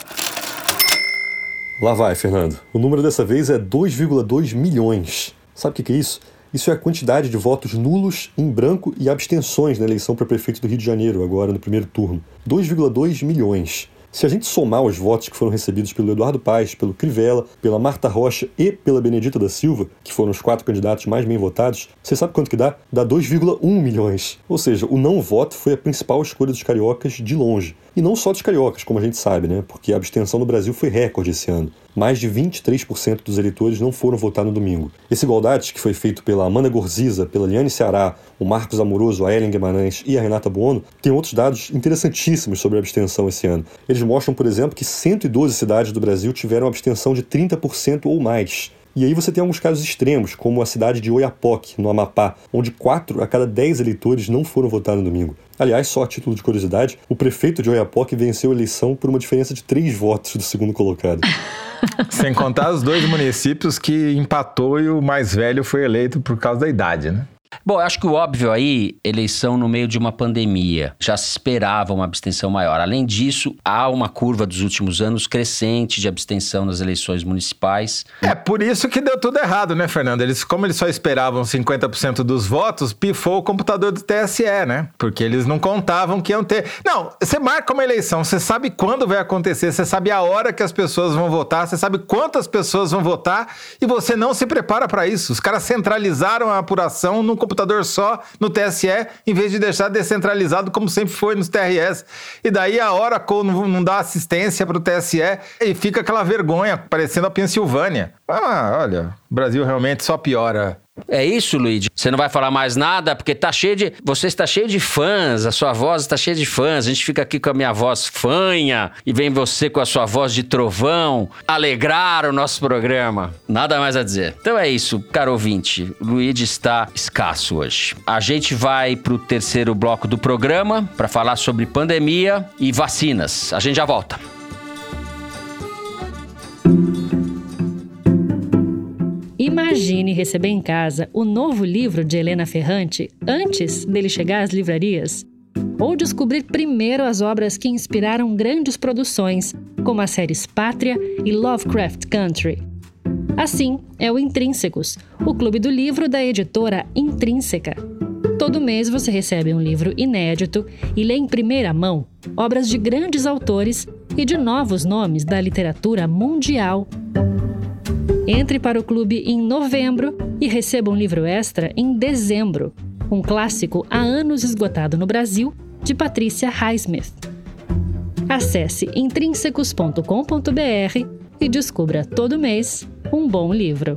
Lá vai, Fernando. O número dessa vez é 2,2 milhões. Sabe o que é isso? Isso é a quantidade de votos nulos, em branco e abstenções na eleição para prefeito do Rio de Janeiro, agora no primeiro turno. 2,2 milhões. Se a gente somar os votos que foram recebidos pelo Eduardo Paes, pelo Crivella, pela Marta Rocha e pela Benedita da Silva, que foram os quatro candidatos mais bem votados, você sabe quanto que dá? Dá 2,1 milhões. Ou seja, o não voto foi a principal escolha dos cariocas de longe. E não só dos cariocas, como a gente sabe, né? Porque a abstenção no Brasil foi recorde esse ano. Mais de 23% dos eleitores não foram votar no domingo. Esse Igualdades, que foi feito pela Amanda Gorziza, pela Liane Ceará, o Marcos Amoroso, a Ellen Guimarães e a Renata Buono, tem outros dados interessantíssimos sobre a abstenção esse ano. Eles mostram, por exemplo, que 112 cidades do Brasil tiveram abstenção de 30% ou mais. E aí você tem alguns casos extremos, como a cidade de Oiapoque, no Amapá, onde 4 a cada 10 eleitores não foram votar no domingo. Aliás, só a título de curiosidade, o prefeito de Oiapoque venceu a eleição por uma diferença de 3 votos do segundo colocado. Sem contar os dois municípios que empatou e o mais velho foi eleito por causa da idade, né? Bom, eu acho que o óbvio aí, eleição no meio de uma pandemia. Já se esperava uma abstenção maior. Além disso, há uma curva dos últimos anos crescente de abstenção nas eleições municipais. É por isso que deu tudo errado, né, Fernando? Eles, como eles só esperavam 50% dos votos, pifou o computador do TSE, né? Porque eles não contavam que iam ter. Não, você marca uma eleição, você sabe quando vai acontecer, você sabe a hora que as pessoas vão votar, você sabe quantas pessoas vão votar e você não se prepara para isso. Os caras centralizaram a apuração num computador só no TSE, em vez de deixar descentralizado como sempre foi nos TRS. E daí a Oracle não, não dá assistência para o TSE e fica aquela vergonha, parecendo a Pensilvânia. Ah, olha, o Brasil realmente só piora. É isso, Luigi? Você não vai falar mais nada porque tá cheio de. Você está cheio de fãs, a sua voz está cheia de fãs. A gente fica aqui com a minha voz fanha e vem você com a sua voz de trovão alegrar o nosso programa. Nada mais a dizer. Então é isso, caro ouvinte. Luigi está escasso hoje. A gente vai pro terceiro bloco do programa para falar sobre pandemia e vacinas. A gente já volta. Imagine receber em casa o novo livro de Helena Ferrante antes dele chegar às livrarias. Ou descobrir primeiro as obras que inspiraram grandes produções, como as séries Pátria e Lovecraft Country. Assim é o Intrínsecos, o clube do livro da editora Intrínseca. Todo mês você recebe um livro inédito e lê em primeira mão obras de grandes autores e de novos nomes da literatura mundial. Entre para o clube em novembro e receba um livro extra em dezembro, um clássico há anos esgotado no Brasil, de Patrícia Highsmith. Acesse intrínsecos.com.br e descubra todo mês um bom livro.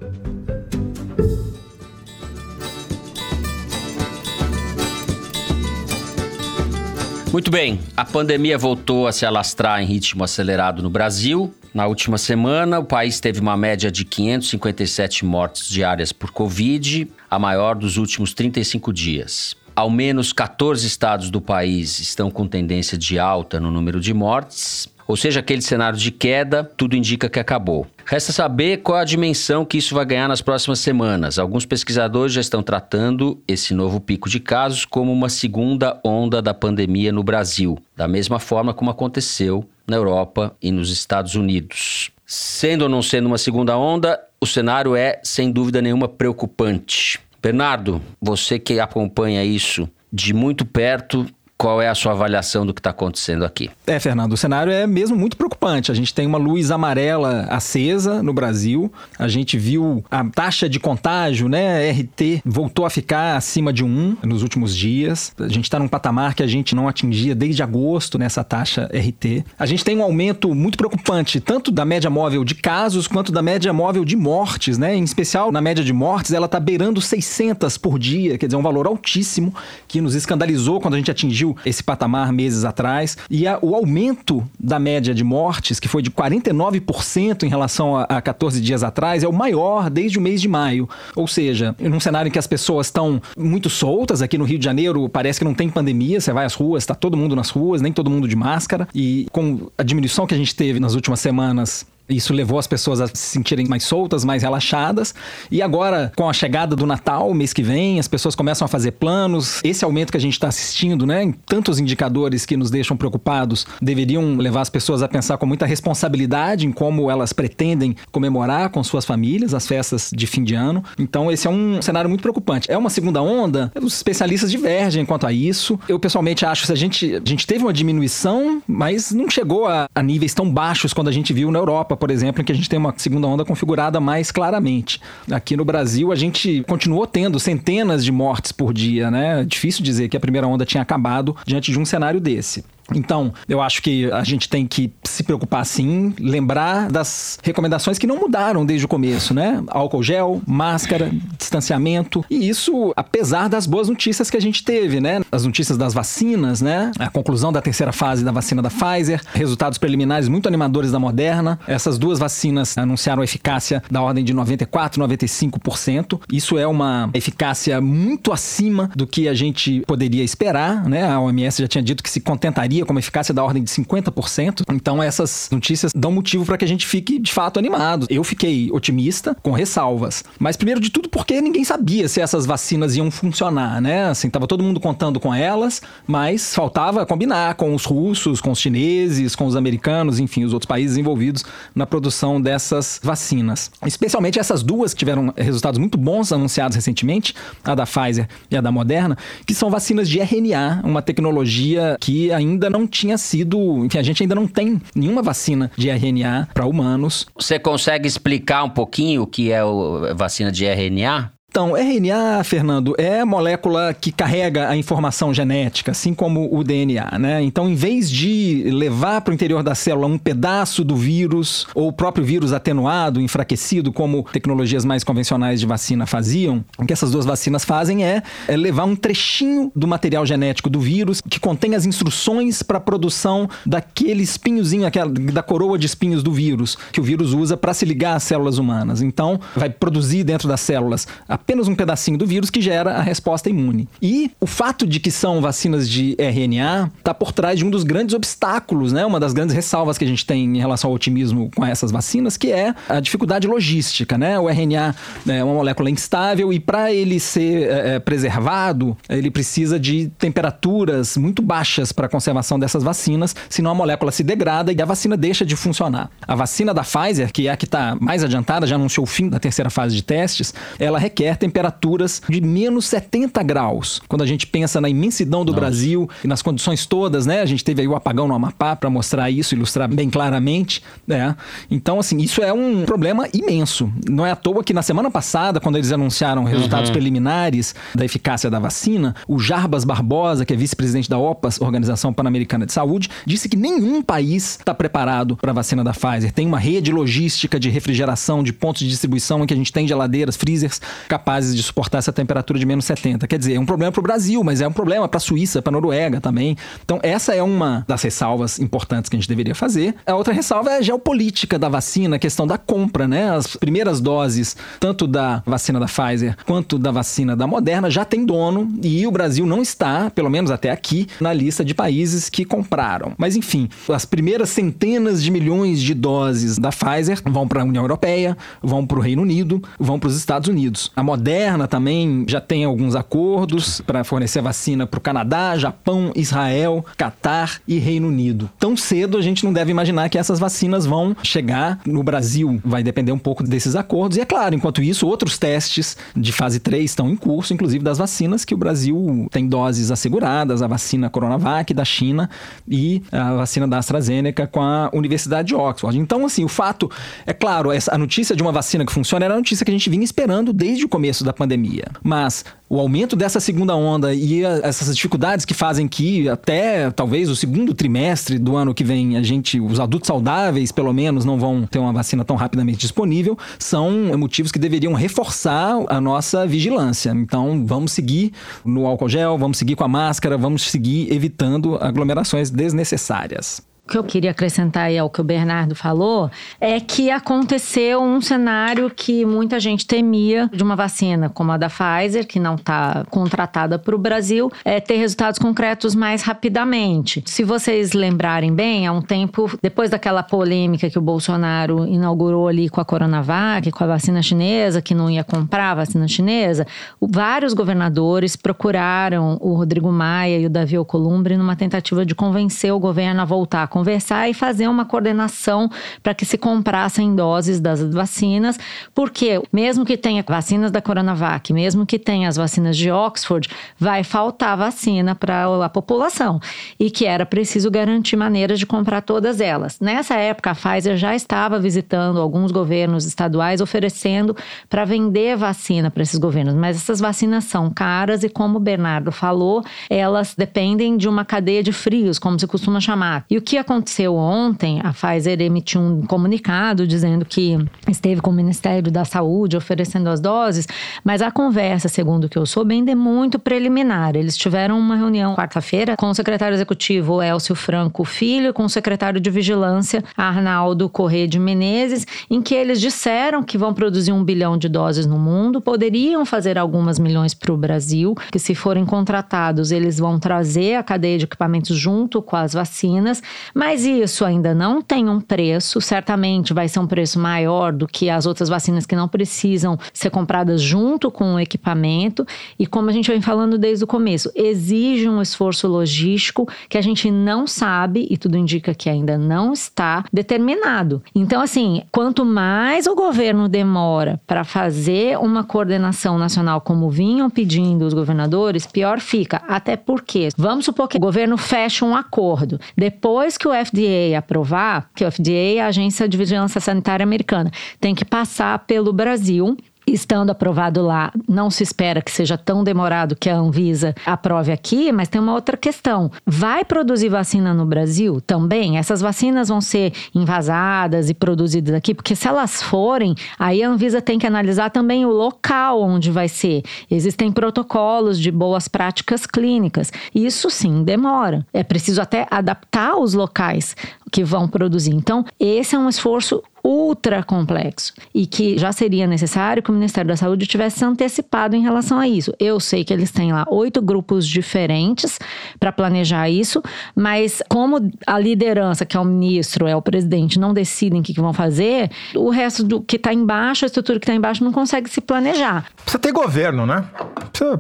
Muito bem, a pandemia voltou a se alastrar em ritmo acelerado no Brasil. Na última semana, o país teve uma média de 557 mortes diárias por Covid, a maior dos últimos 35 dias. Ao menos 14 estados do país estão com tendência de alta no número de mortes. Ou seja, aquele cenário de queda, tudo indica que acabou. Resta saber qual a dimensão que isso vai ganhar nas próximas semanas. Alguns pesquisadores já estão tratando esse novo pico de casos como uma segunda onda da pandemia no Brasil, da mesma forma como aconteceu na Europa e nos Estados Unidos. Sendo ou não sendo uma segunda onda, o cenário é, sem dúvida nenhuma, preocupante. Bernardo, você que acompanha isso de muito perto, qual é a sua avaliação do que está acontecendo aqui? É, Fernando, o cenário é mesmo muito preocupante. A gente tem uma luz amarela acesa no Brasil. A gente viu a taxa de contágio, né, RT, voltou a ficar acima de 1 nos últimos dias. A gente está num patamar que a gente não atingia desde agosto nessa taxa RT. A gente tem um aumento muito preocupante, tanto da média móvel de casos quanto da média móvel de mortes, né? Em especial na média de mortes, ela está beirando 600 por dia, quer dizer, um valor altíssimo que nos escandalizou quando a gente atingiu esse patamar meses atrás. E a, o aumento da média de mortes, que foi de 49% em relação a, a 14 dias atrás, é o maior desde o mês de maio. Ou seja, num cenário em que as pessoas estão muito soltas, aqui no Rio de Janeiro parece que não tem pandemia, você vai às ruas, está todo mundo nas ruas, nem todo mundo de máscara. E com a diminuição que a gente teve nas últimas semanas isso levou as pessoas a se sentirem mais soltas, mais relaxadas. E agora, com a chegada do Natal, mês que vem, as pessoas começam a fazer planos. Esse aumento que a gente está assistindo, né, em tantos indicadores que nos deixam preocupados, deveriam levar as pessoas a pensar com muita responsabilidade em como elas pretendem comemorar com suas famílias as festas de fim de ano. Então, esse é um cenário muito preocupante. É uma segunda onda? Os especialistas divergem quanto a isso. Eu, pessoalmente, acho que a gente, a gente teve uma diminuição, mas não chegou a, a níveis tão baixos quando a gente viu na Europa Europa, por exemplo, em que a gente tem uma segunda onda configurada mais claramente. Aqui no Brasil, a gente continuou tendo centenas de mortes por dia, né? Difícil dizer que a primeira onda tinha acabado diante de um cenário desse. Então, eu acho que a gente tem que se preocupar sim, lembrar das recomendações que não mudaram desde o começo, né? Álcool gel, máscara, distanciamento. E isso, apesar das boas notícias que a gente teve, né? As notícias das vacinas, né? A conclusão da terceira fase da vacina da Pfizer, resultados preliminares muito animadores da Moderna. Essas duas vacinas anunciaram eficácia da ordem de 94, 95%. Isso é uma eficácia muito acima do que a gente poderia esperar, né? A OMS já tinha dito que se contentaria com uma eficácia da ordem de 50%. Então essas notícias dão motivo para que a gente fique de fato animado. Eu fiquei otimista, com ressalvas. Mas primeiro de tudo porque ninguém sabia se essas vacinas iam funcionar, né? Assim, tava todo mundo contando com elas, mas faltava combinar com os russos, com os chineses, com os americanos, enfim, os outros países envolvidos na produção dessas vacinas. Especialmente essas duas que tiveram resultados muito bons anunciados recentemente, a da Pfizer e a da Moderna, que são vacinas de RNA, uma tecnologia que ainda ainda não tinha sido. Enfim, a gente ainda não tem nenhuma vacina de RNA para humanos. Você consegue explicar um pouquinho o que é a vacina de RNA? Então, RNA, Fernando, é molécula que carrega a informação genética, assim como o DNA, né? Então, em vez de levar para o interior da célula um pedaço do vírus ou o próprio vírus atenuado, enfraquecido, como tecnologias mais convencionais de vacina faziam, o que essas duas vacinas fazem é, é levar um trechinho do material genético do vírus que contém as instruções para a produção daquele espinhozinho, aquela, da coroa de espinhos do vírus, que o vírus usa para se ligar às células humanas. Então, vai produzir dentro das células a apenas um pedacinho do vírus que gera a resposta imune. E o fato de que são vacinas de RNA está por trás de um dos grandes obstáculos, né? Uma das grandes ressalvas que a gente tem em relação ao otimismo com essas vacinas, que é a dificuldade logística, né? O RNA é uma molécula instável e para ele ser é, é, preservado, ele precisa de temperaturas muito baixas para a conservação dessas vacinas, senão a molécula se degrada e a vacina deixa de funcionar. A vacina da Pfizer, que é a que está mais adiantada, já anunciou o fim da terceira fase de testes, ela requer temperaturas de menos 70 graus. Quando a gente pensa na imensidão do Nossa. Brasil e nas condições todas, né? A gente teve aí o apagão no Amapá para mostrar isso, ilustrar bem claramente, né? Então, assim, isso é um problema imenso. Não é à toa que na semana passada, quando eles anunciaram resultados uhum. preliminares da eficácia da vacina, o Jarbas Barbosa, que é vice-presidente da OPAS, Organização Pan-Americana de Saúde, disse que nenhum país está preparado para a vacina da Pfizer. Tem uma rede logística de refrigeração, de pontos de distribuição em que a gente tem geladeiras, freezers, capazes de suportar essa temperatura de menos 70. Quer dizer, é um problema para o Brasil, mas é um problema para a Suíça, para a Noruega também. Então, essa é uma das ressalvas importantes que a gente deveria fazer. A outra ressalva é a geopolítica da vacina, a questão da compra, né? As primeiras doses, tanto da vacina da Pfizer quanto da vacina da Moderna, já tem dono e o Brasil não está, pelo menos até aqui, na lista de países que compraram. Mas, enfim, as primeiras centenas de milhões de doses da Pfizer vão para a União Europeia, vão para o Reino Unido, vão para os Estados Unidos. A Moderna também já tem alguns acordos para fornecer vacina para o Canadá, Japão, Israel, Catar e Reino Unido. Tão cedo a gente não deve imaginar que essas vacinas vão chegar no Brasil. Vai depender um pouco desses acordos. E é claro, enquanto isso, outros testes de fase 3 estão em curso, inclusive das vacinas que o Brasil tem doses asseguradas, a vacina Coronavac da China e a vacina da AstraZeneca com a Universidade de Oxford. Então, assim, o fato, é claro, a notícia de uma vacina que funciona era a notícia que a gente vinha esperando desde o começo da pandemia. Mas o aumento dessa segunda onda e a, essas dificuldades que fazem que até talvez o segundo trimestre do ano que vem a gente, os adultos saudáveis pelo menos, não vão ter uma vacina tão rapidamente disponível, são motivos que deveriam reforçar a nossa vigilância. Então vamos seguir no álcool gel, vamos seguir com a máscara, vamos seguir evitando aglomerações desnecessárias. Que eu queria acrescentar aí ao que o Bernardo falou é que aconteceu um cenário que muita gente temia de uma vacina como a da Pfizer, que não está contratada para o Brasil, é ter resultados concretos mais rapidamente. Se vocês lembrarem bem, há um tempo, depois daquela polêmica que o Bolsonaro inaugurou ali com a Coronavac, com a vacina chinesa, que não ia comprar a vacina chinesa, vários governadores procuraram o Rodrigo Maia e o Davi Alcolumbre numa tentativa de convencer o governo a voltar conversar e fazer uma coordenação para que se comprassem doses das vacinas, porque mesmo que tenha vacinas da Coronavac, mesmo que tenha as vacinas de Oxford, vai faltar vacina para a população e que era preciso garantir maneiras de comprar todas elas. Nessa época, a Pfizer já estava visitando alguns governos estaduais oferecendo para vender vacina para esses governos, mas essas vacinas são caras e, como o Bernardo falou, elas dependem de uma cadeia de frios, como se costuma chamar. E o que aconteceu ontem, a Pfizer emitiu um comunicado dizendo que esteve com o Ministério da Saúde oferecendo as doses, mas a conversa, segundo o que eu soube, ainda é muito preliminar. Eles tiveram uma reunião quarta-feira com o secretário executivo Elcio Franco Filho, com o secretário de Vigilância Arnaldo Corrêa de Menezes, em que eles disseram que vão produzir um bilhão de doses no mundo, poderiam fazer algumas milhões para o Brasil, que se forem contratados, eles vão trazer a cadeia de equipamentos junto com as vacinas, mas isso ainda não tem um preço, certamente vai ser um preço maior do que as outras vacinas que não precisam ser compradas junto com o equipamento. E como a gente vem falando desde o começo, exige um esforço logístico que a gente não sabe e tudo indica que ainda não está determinado. Então, assim, quanto mais o governo demora para fazer uma coordenação nacional como vinham pedindo os governadores, pior fica. Até porque, vamos supor que o governo feche um acordo. Depois que que o FDA aprovar, que o FDA é a Agência de Vigilância Sanitária Americana, tem que passar pelo Brasil Estando aprovado lá, não se espera que seja tão demorado que a Anvisa aprove aqui, mas tem uma outra questão. Vai produzir vacina no Brasil também? Essas vacinas vão ser envasadas e produzidas aqui? Porque se elas forem, aí a Anvisa tem que analisar também o local onde vai ser. Existem protocolos de boas práticas clínicas. Isso sim demora. É preciso até adaptar os locais que vão produzir. Então, esse é um esforço ultra complexo e que já seria necessário que o Ministério da Saúde tivesse antecipado em relação a isso. Eu sei que eles têm lá oito grupos diferentes para planejar isso, mas como a liderança, que é o ministro, é o presidente, não decidem o que, que vão fazer, o resto do que está embaixo, a estrutura que está embaixo, não consegue se planejar. Precisa ter governo, né?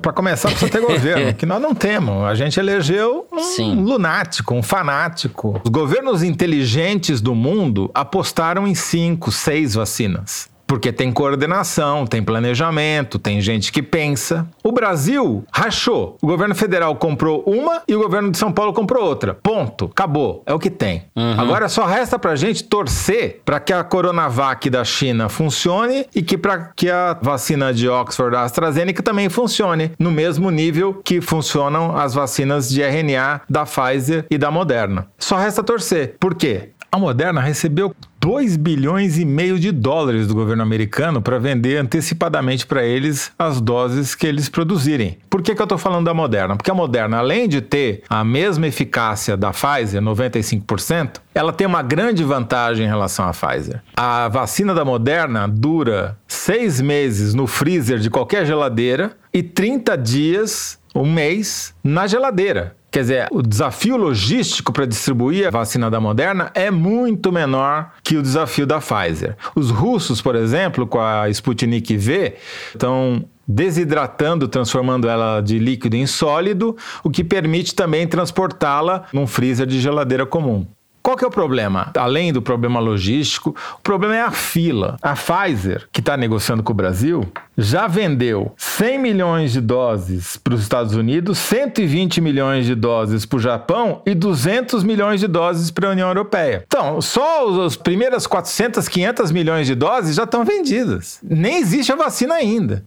Para começar, precisa ter governo, que nós não temos. A gente elegeu um Sim. lunático, um fanático. Os governos inteligentes do mundo apostaram em cinco, seis vacinas. Porque tem coordenação, tem planejamento, tem gente que pensa. O Brasil rachou. O governo federal comprou uma e o governo de São Paulo comprou outra. Ponto. Acabou. É o que tem. Uhum. Agora só resta pra gente torcer para que a Coronavac da China funcione e que para que a vacina de Oxford da AstraZeneca também funcione no mesmo nível que funcionam as vacinas de RNA da Pfizer e da Moderna. Só resta torcer. Por quê? A Moderna recebeu 2 bilhões e meio de dólares do governo americano para vender antecipadamente para eles as doses que eles produzirem. Por que, que eu estou falando da Moderna? Porque a Moderna, além de ter a mesma eficácia da Pfizer, 95%, ela tem uma grande vantagem em relação à Pfizer. A vacina da Moderna dura seis meses no freezer de qualquer geladeira e 30 dias, um mês, na geladeira. Quer dizer, o desafio logístico para distribuir a vacina da Moderna é muito menor que o desafio da Pfizer. Os russos, por exemplo, com a Sputnik V, estão desidratando, transformando ela de líquido em sólido, o que permite também transportá-la num freezer de geladeira comum. Qual que é o problema? Além do problema logístico, o problema é a fila. A Pfizer, que está negociando com o Brasil, já vendeu 100 milhões de doses para os Estados Unidos, 120 milhões de doses para o Japão e 200 milhões de doses para a União Europeia. Então, só as primeiras 400, 500 milhões de doses já estão vendidas. Nem existe a vacina ainda.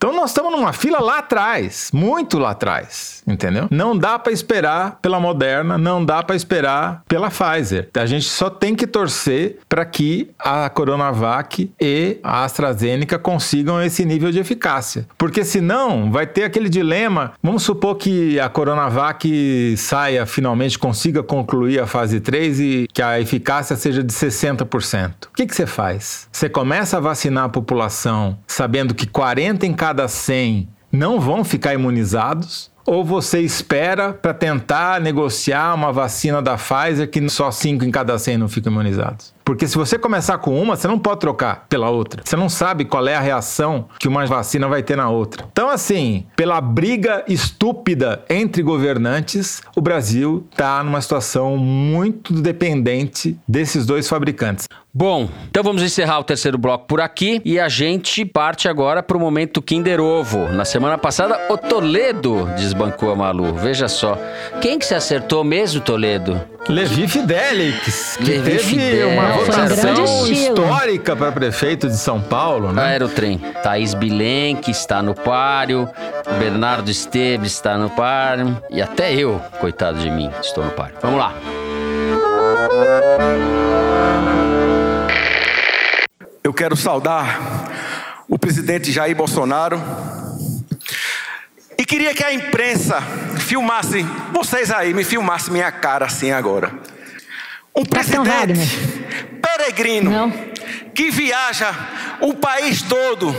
Então nós estamos numa fila lá atrás, muito lá atrás, entendeu? Não dá para esperar pela Moderna, não dá para esperar pela Pfizer. A gente só tem que torcer para que a Coronavac e a AstraZeneca consigam esse nível de eficácia. Porque senão vai ter aquele dilema, vamos supor que a Coronavac saia finalmente, consiga concluir a fase 3 e que a eficácia seja de 60%. O que, que você faz? Você começa a vacinar a população sabendo que 40 em cada cada 100 não vão ficar imunizados? Ou você espera para tentar negociar uma vacina da Pfizer que só 5 em cada 100 não ficam imunizados? Porque se você começar com uma, você não pode trocar pela outra. Você não sabe qual é a reação que uma vacina vai ter na outra. Então, assim, pela briga estúpida entre governantes, o Brasil está numa situação muito dependente desses dois fabricantes. Bom, então vamos encerrar o terceiro bloco por aqui e a gente parte agora para o momento Kinder Ovo. Na semana passada, o Toledo desbancou a Malu. Veja só. Quem que se acertou mesmo, Toledo? Levi Fidelix, que Levi teve Fidelix. uma Um grande votação histórica para prefeito de São Paulo, né? Aerotrem. Thaís Bilenque está no páreo, Bernardo Esteves está no páreo e até eu, coitado de mim, estou no páreo. Vamos lá. Eu quero saudar o presidente Jair Bolsonaro e queria que a imprensa filmasse, vocês aí, me filmasse minha cara assim agora. Um Capitão presidente peregrino Não. que viaja o país todo,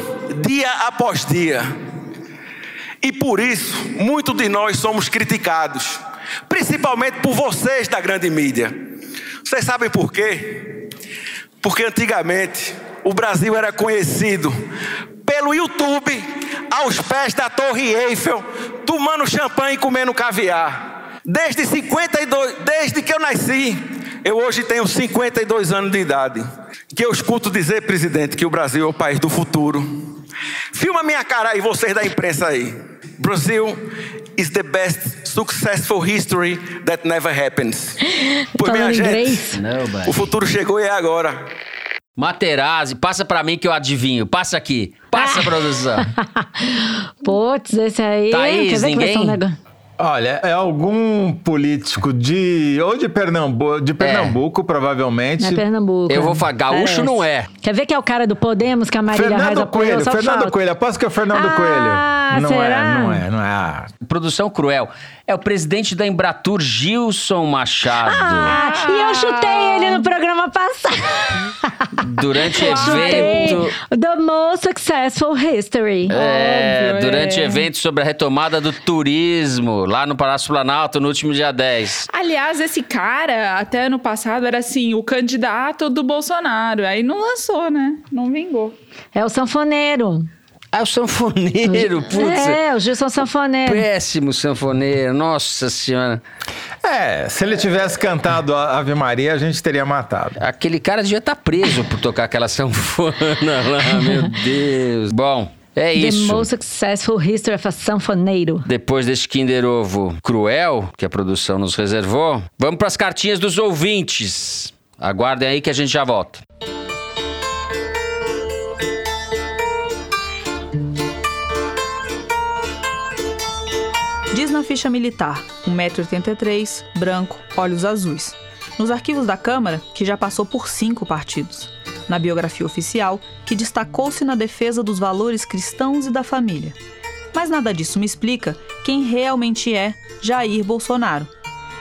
dia após dia. E por isso, muitos de nós somos criticados, principalmente por vocês da grande mídia. Vocês sabem por quê? Porque antigamente o Brasil era conhecido pelo YouTube aos pés da Torre Eiffel, tomando champanhe e comendo caviar. Desde 52, desde que eu nasci, eu hoje tenho 52 anos de idade. Que eu escuto dizer, presidente, que o Brasil é o país do futuro. Filma minha cara aí, vocês da imprensa aí. Brasil is the best successful history that never happens. Pois minha gente, o futuro chegou e é agora. Materazzi, passa pra mim que eu adivinho. Passa aqui. Passa, produção. Putz, esse aí. Thaís, quer ver que vai ser ninguém? Olha, é algum político de ou de Pernambuco, de Pernambuco provavelmente. É Pernambuco. Eu vou falar, gaúcho Parece. não é. Quer ver que é o cara do Podemos que a Marília Fernando apoiou? Coelho, Só Fernando falta. Coelho, aposto que é o Fernando Ah, Coelho. Não será? é, não é, não é. Ah, Produção cruel. É o presidente da Embratur, Gilson Machado. Ah, e eu chutei ele no programa passado. Durante evento. The Most Successful History. É, Óbvio, durante é. evento sobre a retomada do turismo, lá no Palácio Planalto, no último dia 10. Aliás, esse cara, até ano passado, era assim, o candidato do Bolsonaro. Aí não lançou, né? Não vingou. É o sanfoneiro. Ah, o sanfoneiro, putz. É, o Gilson Sanfoneiro. Péssimo sanfoneiro, nossa senhora. É, se ele tivesse cantado a Ave Maria, a gente teria matado. Aquele cara devia estar preso por tocar aquela sanfona lá, meu Deus. Bom, é The isso. Most Successful History of a Sanfoneiro. Depois deste Kinder Ovo cruel que a produção nos reservou, vamos para as cartinhas dos ouvintes. Aguardem aí que a gente já volta. Na ficha militar, 1,83m, branco, olhos azuis. nos arquivos da Câmara, que já passou por cinco partidos, na biografia oficial, que destacou-se na defesa dos valores cristãos e da família. Mas nada disso me explica quem realmente é Jair Bolsonaro.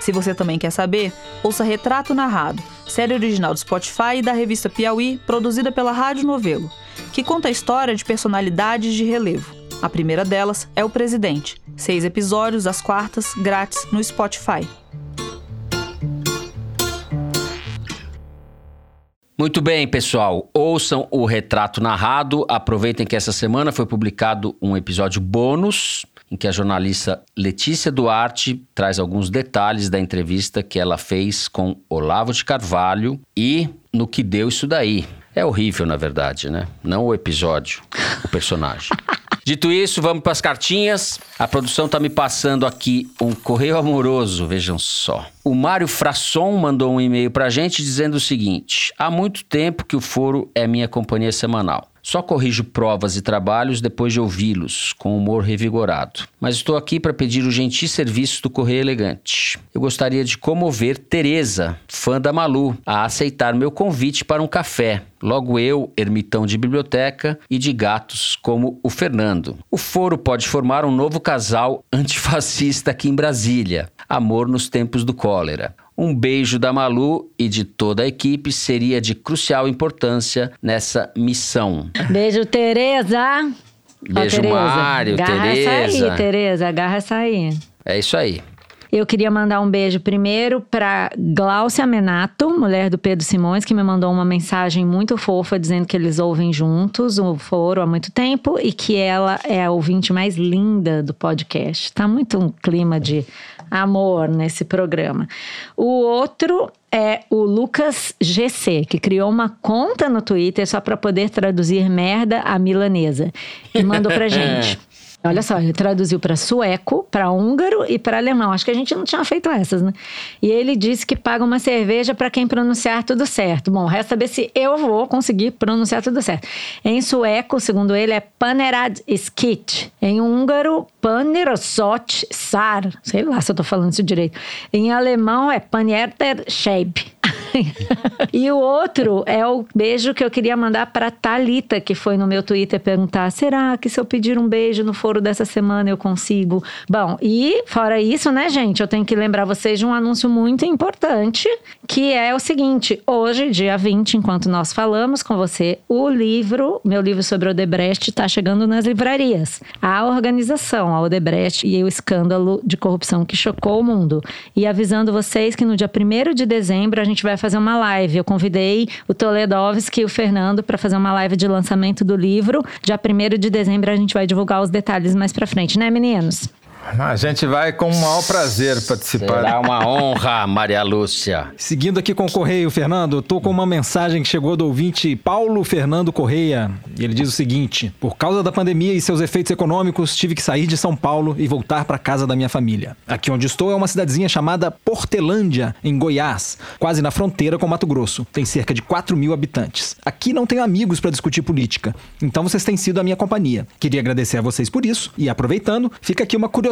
Se você também quer saber, ouça Retrato Narrado, série original do Spotify e da revista Piauí, produzida pela Rádio Novelo, que conta a história de personalidades de relevo. A primeira delas é o presidente. Seis episódios às quartas, grátis no Spotify. Muito bem, pessoal. Ouçam o retrato narrado. Aproveitem que essa semana foi publicado um episódio bônus em que a jornalista Letícia Duarte traz alguns detalhes da entrevista que ela fez com Olavo de Carvalho e no que deu isso daí. É horrível, na verdade, né? Não o episódio, o personagem. Dito isso, vamos para as cartinhas. A produção está me passando aqui um correio amoroso, vejam só. O Mário Frasson mandou um e-mail para a gente dizendo o seguinte: Há muito tempo que o Foro é minha companhia semanal. Só corrijo provas e trabalhos depois de ouvi-los, com humor revigorado. Mas estou aqui para pedir o gentil serviço do Correio Elegante. Eu gostaria de comover Teresa, fã da Malu, a aceitar meu convite para um café. Logo eu, ermitão de biblioteca e de gatos, como o Fernando. O foro pode formar um novo casal antifascista aqui em Brasília. Amor nos tempos do cólera. Um beijo da Malu e de toda a equipe seria de crucial importância nessa missão. Beijo, Tereza. Beijo, Ó, Tereza. Mário, Garra Tereza. essa aí, Tereza. Agarra essa aí. É isso aí. Eu queria mandar um beijo primeiro para Gláucia Menato, mulher do Pedro Simões, que me mandou uma mensagem muito fofa dizendo que eles ouvem juntos o foro há muito tempo e que ela é a ouvinte mais linda do podcast. Tá muito um clima de amor nesse programa. O outro é o Lucas GC, que criou uma conta no Twitter só para poder traduzir merda à milanesa e mandou pra gente. Olha só, ele traduziu para sueco, para húngaro e para alemão. Acho que a gente não tinha feito essas, né? E ele disse que paga uma cerveja para quem pronunciar tudo certo. Bom, resta saber se eu vou conseguir pronunciar tudo certo. Em sueco, segundo ele, é panerad skit. Em húngaro, panerosot sar. Sei lá se eu tô falando isso direito. Em alemão é panierter shape. e o outro é o beijo que eu queria mandar para Talita, que foi no meu Twitter perguntar: será que se eu pedir um beijo no dessa semana eu consigo? Bom, e fora isso, né, gente, eu tenho que lembrar vocês de um anúncio muito importante, que é o seguinte: hoje, dia 20, enquanto nós falamos com você, o livro, meu livro sobre Odebrecht, está chegando nas livrarias. A organização, a Odebrecht e o escândalo de corrupção que chocou o mundo. E avisando vocês que no dia 1 de dezembro a gente vai fazer uma live. Eu convidei o Toledovski e o Fernando para fazer uma live de lançamento do livro. Dia 1 de dezembro a gente vai divulgar os detalhes mais pra frente, né, meninos? A gente vai com o maior prazer participar. Será uma honra, Maria Lúcia. Seguindo aqui com o Correio, Fernando, eu tô com uma mensagem que chegou do ouvinte Paulo Fernando Correia. E ele diz o seguinte: Por causa da pandemia e seus efeitos econômicos, tive que sair de São Paulo e voltar para casa da minha família. Aqui onde estou é uma cidadezinha chamada Portelândia, em Goiás, quase na fronteira com Mato Grosso. Tem cerca de 4 mil habitantes. Aqui não tenho amigos para discutir política, então vocês têm sido a minha companhia. Queria agradecer a vocês por isso e aproveitando, fica aqui uma curiosidade.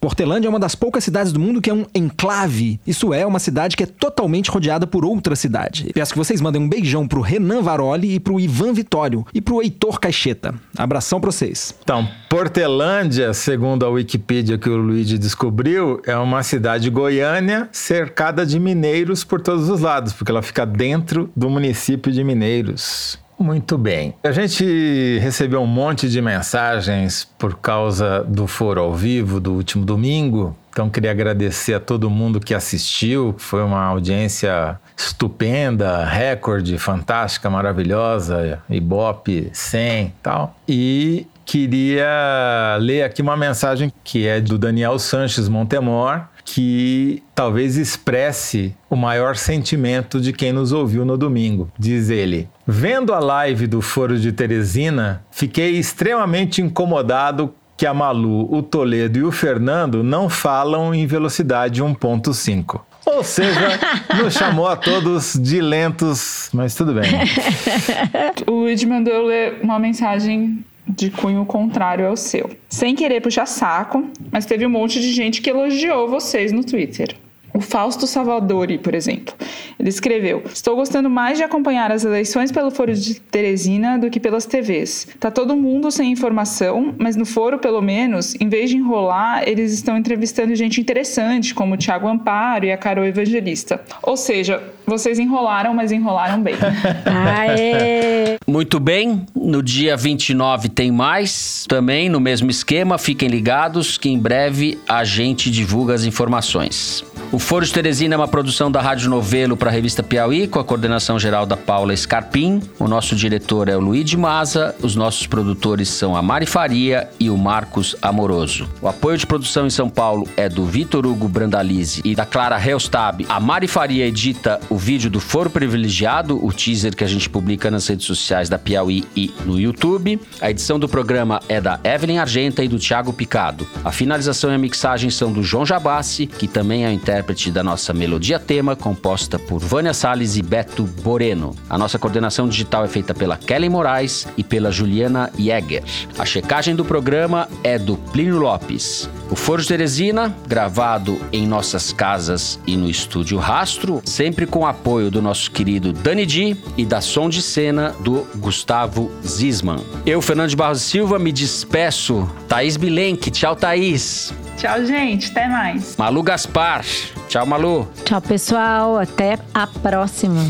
Portelândia é uma das poucas cidades do mundo que é um enclave. Isso é, uma cidade que é totalmente rodeada por outra cidade. Peço que vocês mandem um beijão pro Renan Varoli e pro Ivan Vitório e pro Heitor Caixeta. Abração pra vocês. Então, Portelândia, segundo a Wikipedia que o Luigi descobriu, é uma cidade goiânia cercada de mineiros por todos os lados, porque ela fica dentro do município de Mineiros. Muito bem. A gente recebeu um monte de mensagens por causa do foro ao vivo do último domingo. Então queria agradecer a todo mundo que assistiu. Foi uma audiência estupenda, recorde, fantástica, maravilhosa, Ibope 100 tal. E queria ler aqui uma mensagem que é do Daniel Sanches Montemor, que talvez expresse o maior sentimento de quem nos ouviu no domingo. Diz ele: Vendo a live do Foro de Teresina, fiquei extremamente incomodado que a Malu, o Toledo e o Fernando não falam em velocidade 1.5. Ou seja, nos chamou a todos de lentos, mas tudo bem. O Luigi mandou ler uma mensagem de cunho contrário ao seu. Sem querer puxar saco, mas teve um monte de gente que elogiou vocês no Twitter. O Fausto Salvadori, por exemplo. Ele escreveu: Estou gostando mais de acompanhar as eleições pelo Foro de Teresina do que pelas TVs. Tá todo mundo sem informação, mas no foro, pelo menos, em vez de enrolar, eles estão entrevistando gente interessante, como o Tiago Amparo e a Carol Evangelista. Ou seja, vocês enrolaram, mas enrolaram bem. Aê! Muito bem, no dia 29 tem mais, também no mesmo esquema, fiquem ligados que em breve a gente divulga as informações. O Foro de Teresina é uma produção da Rádio Novelo para a revista Piauí, com a coordenação geral da Paula Scarpim. O nosso diretor é o Luiz de Maza, os nossos produtores são a Mari Faria e o Marcos Amoroso. O apoio de produção em São Paulo é do Vitor Hugo Brandalize e da Clara Helstab. A Mari Faria edita o vídeo do Foro Privilegiado, o teaser que a gente publica nas redes sociais da Piauí e no YouTube. A edição do programa é da Evelyn Argenta e do Thiago Picado. A finalização e a mixagem são do João Jabassi, que também é o intérprete da nossa melodia tema, composta por Vânia Salles e Beto Boreno. A nossa coordenação digital é feita pela Kelly Moraes e pela Juliana Jäger. A checagem do programa é do Plínio Lopes. O Foro de Teresina, gravado em nossas casas e no estúdio Rastro, sempre com o apoio do nosso querido Dani Di e da som de cena do Gustavo Zisman. Eu, Fernando de Barros Silva, me despeço. Thaís Bilenque, tchau Thaís. Tchau, gente. Até mais. Malu Gaspar, tchau Malu. Tchau, pessoal. Até a próxima.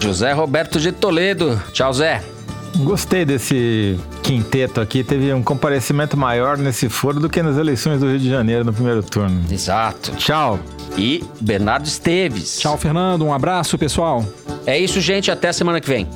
José Roberto de Toledo, tchau Zé. Gostei desse quinteto aqui. Teve um comparecimento maior nesse foro do que nas eleições do Rio de Janeiro no primeiro turno. Exato. Tchau. E Bernardo Esteves. Tchau, Fernando. Um abraço, pessoal. É isso, gente. Até semana que vem.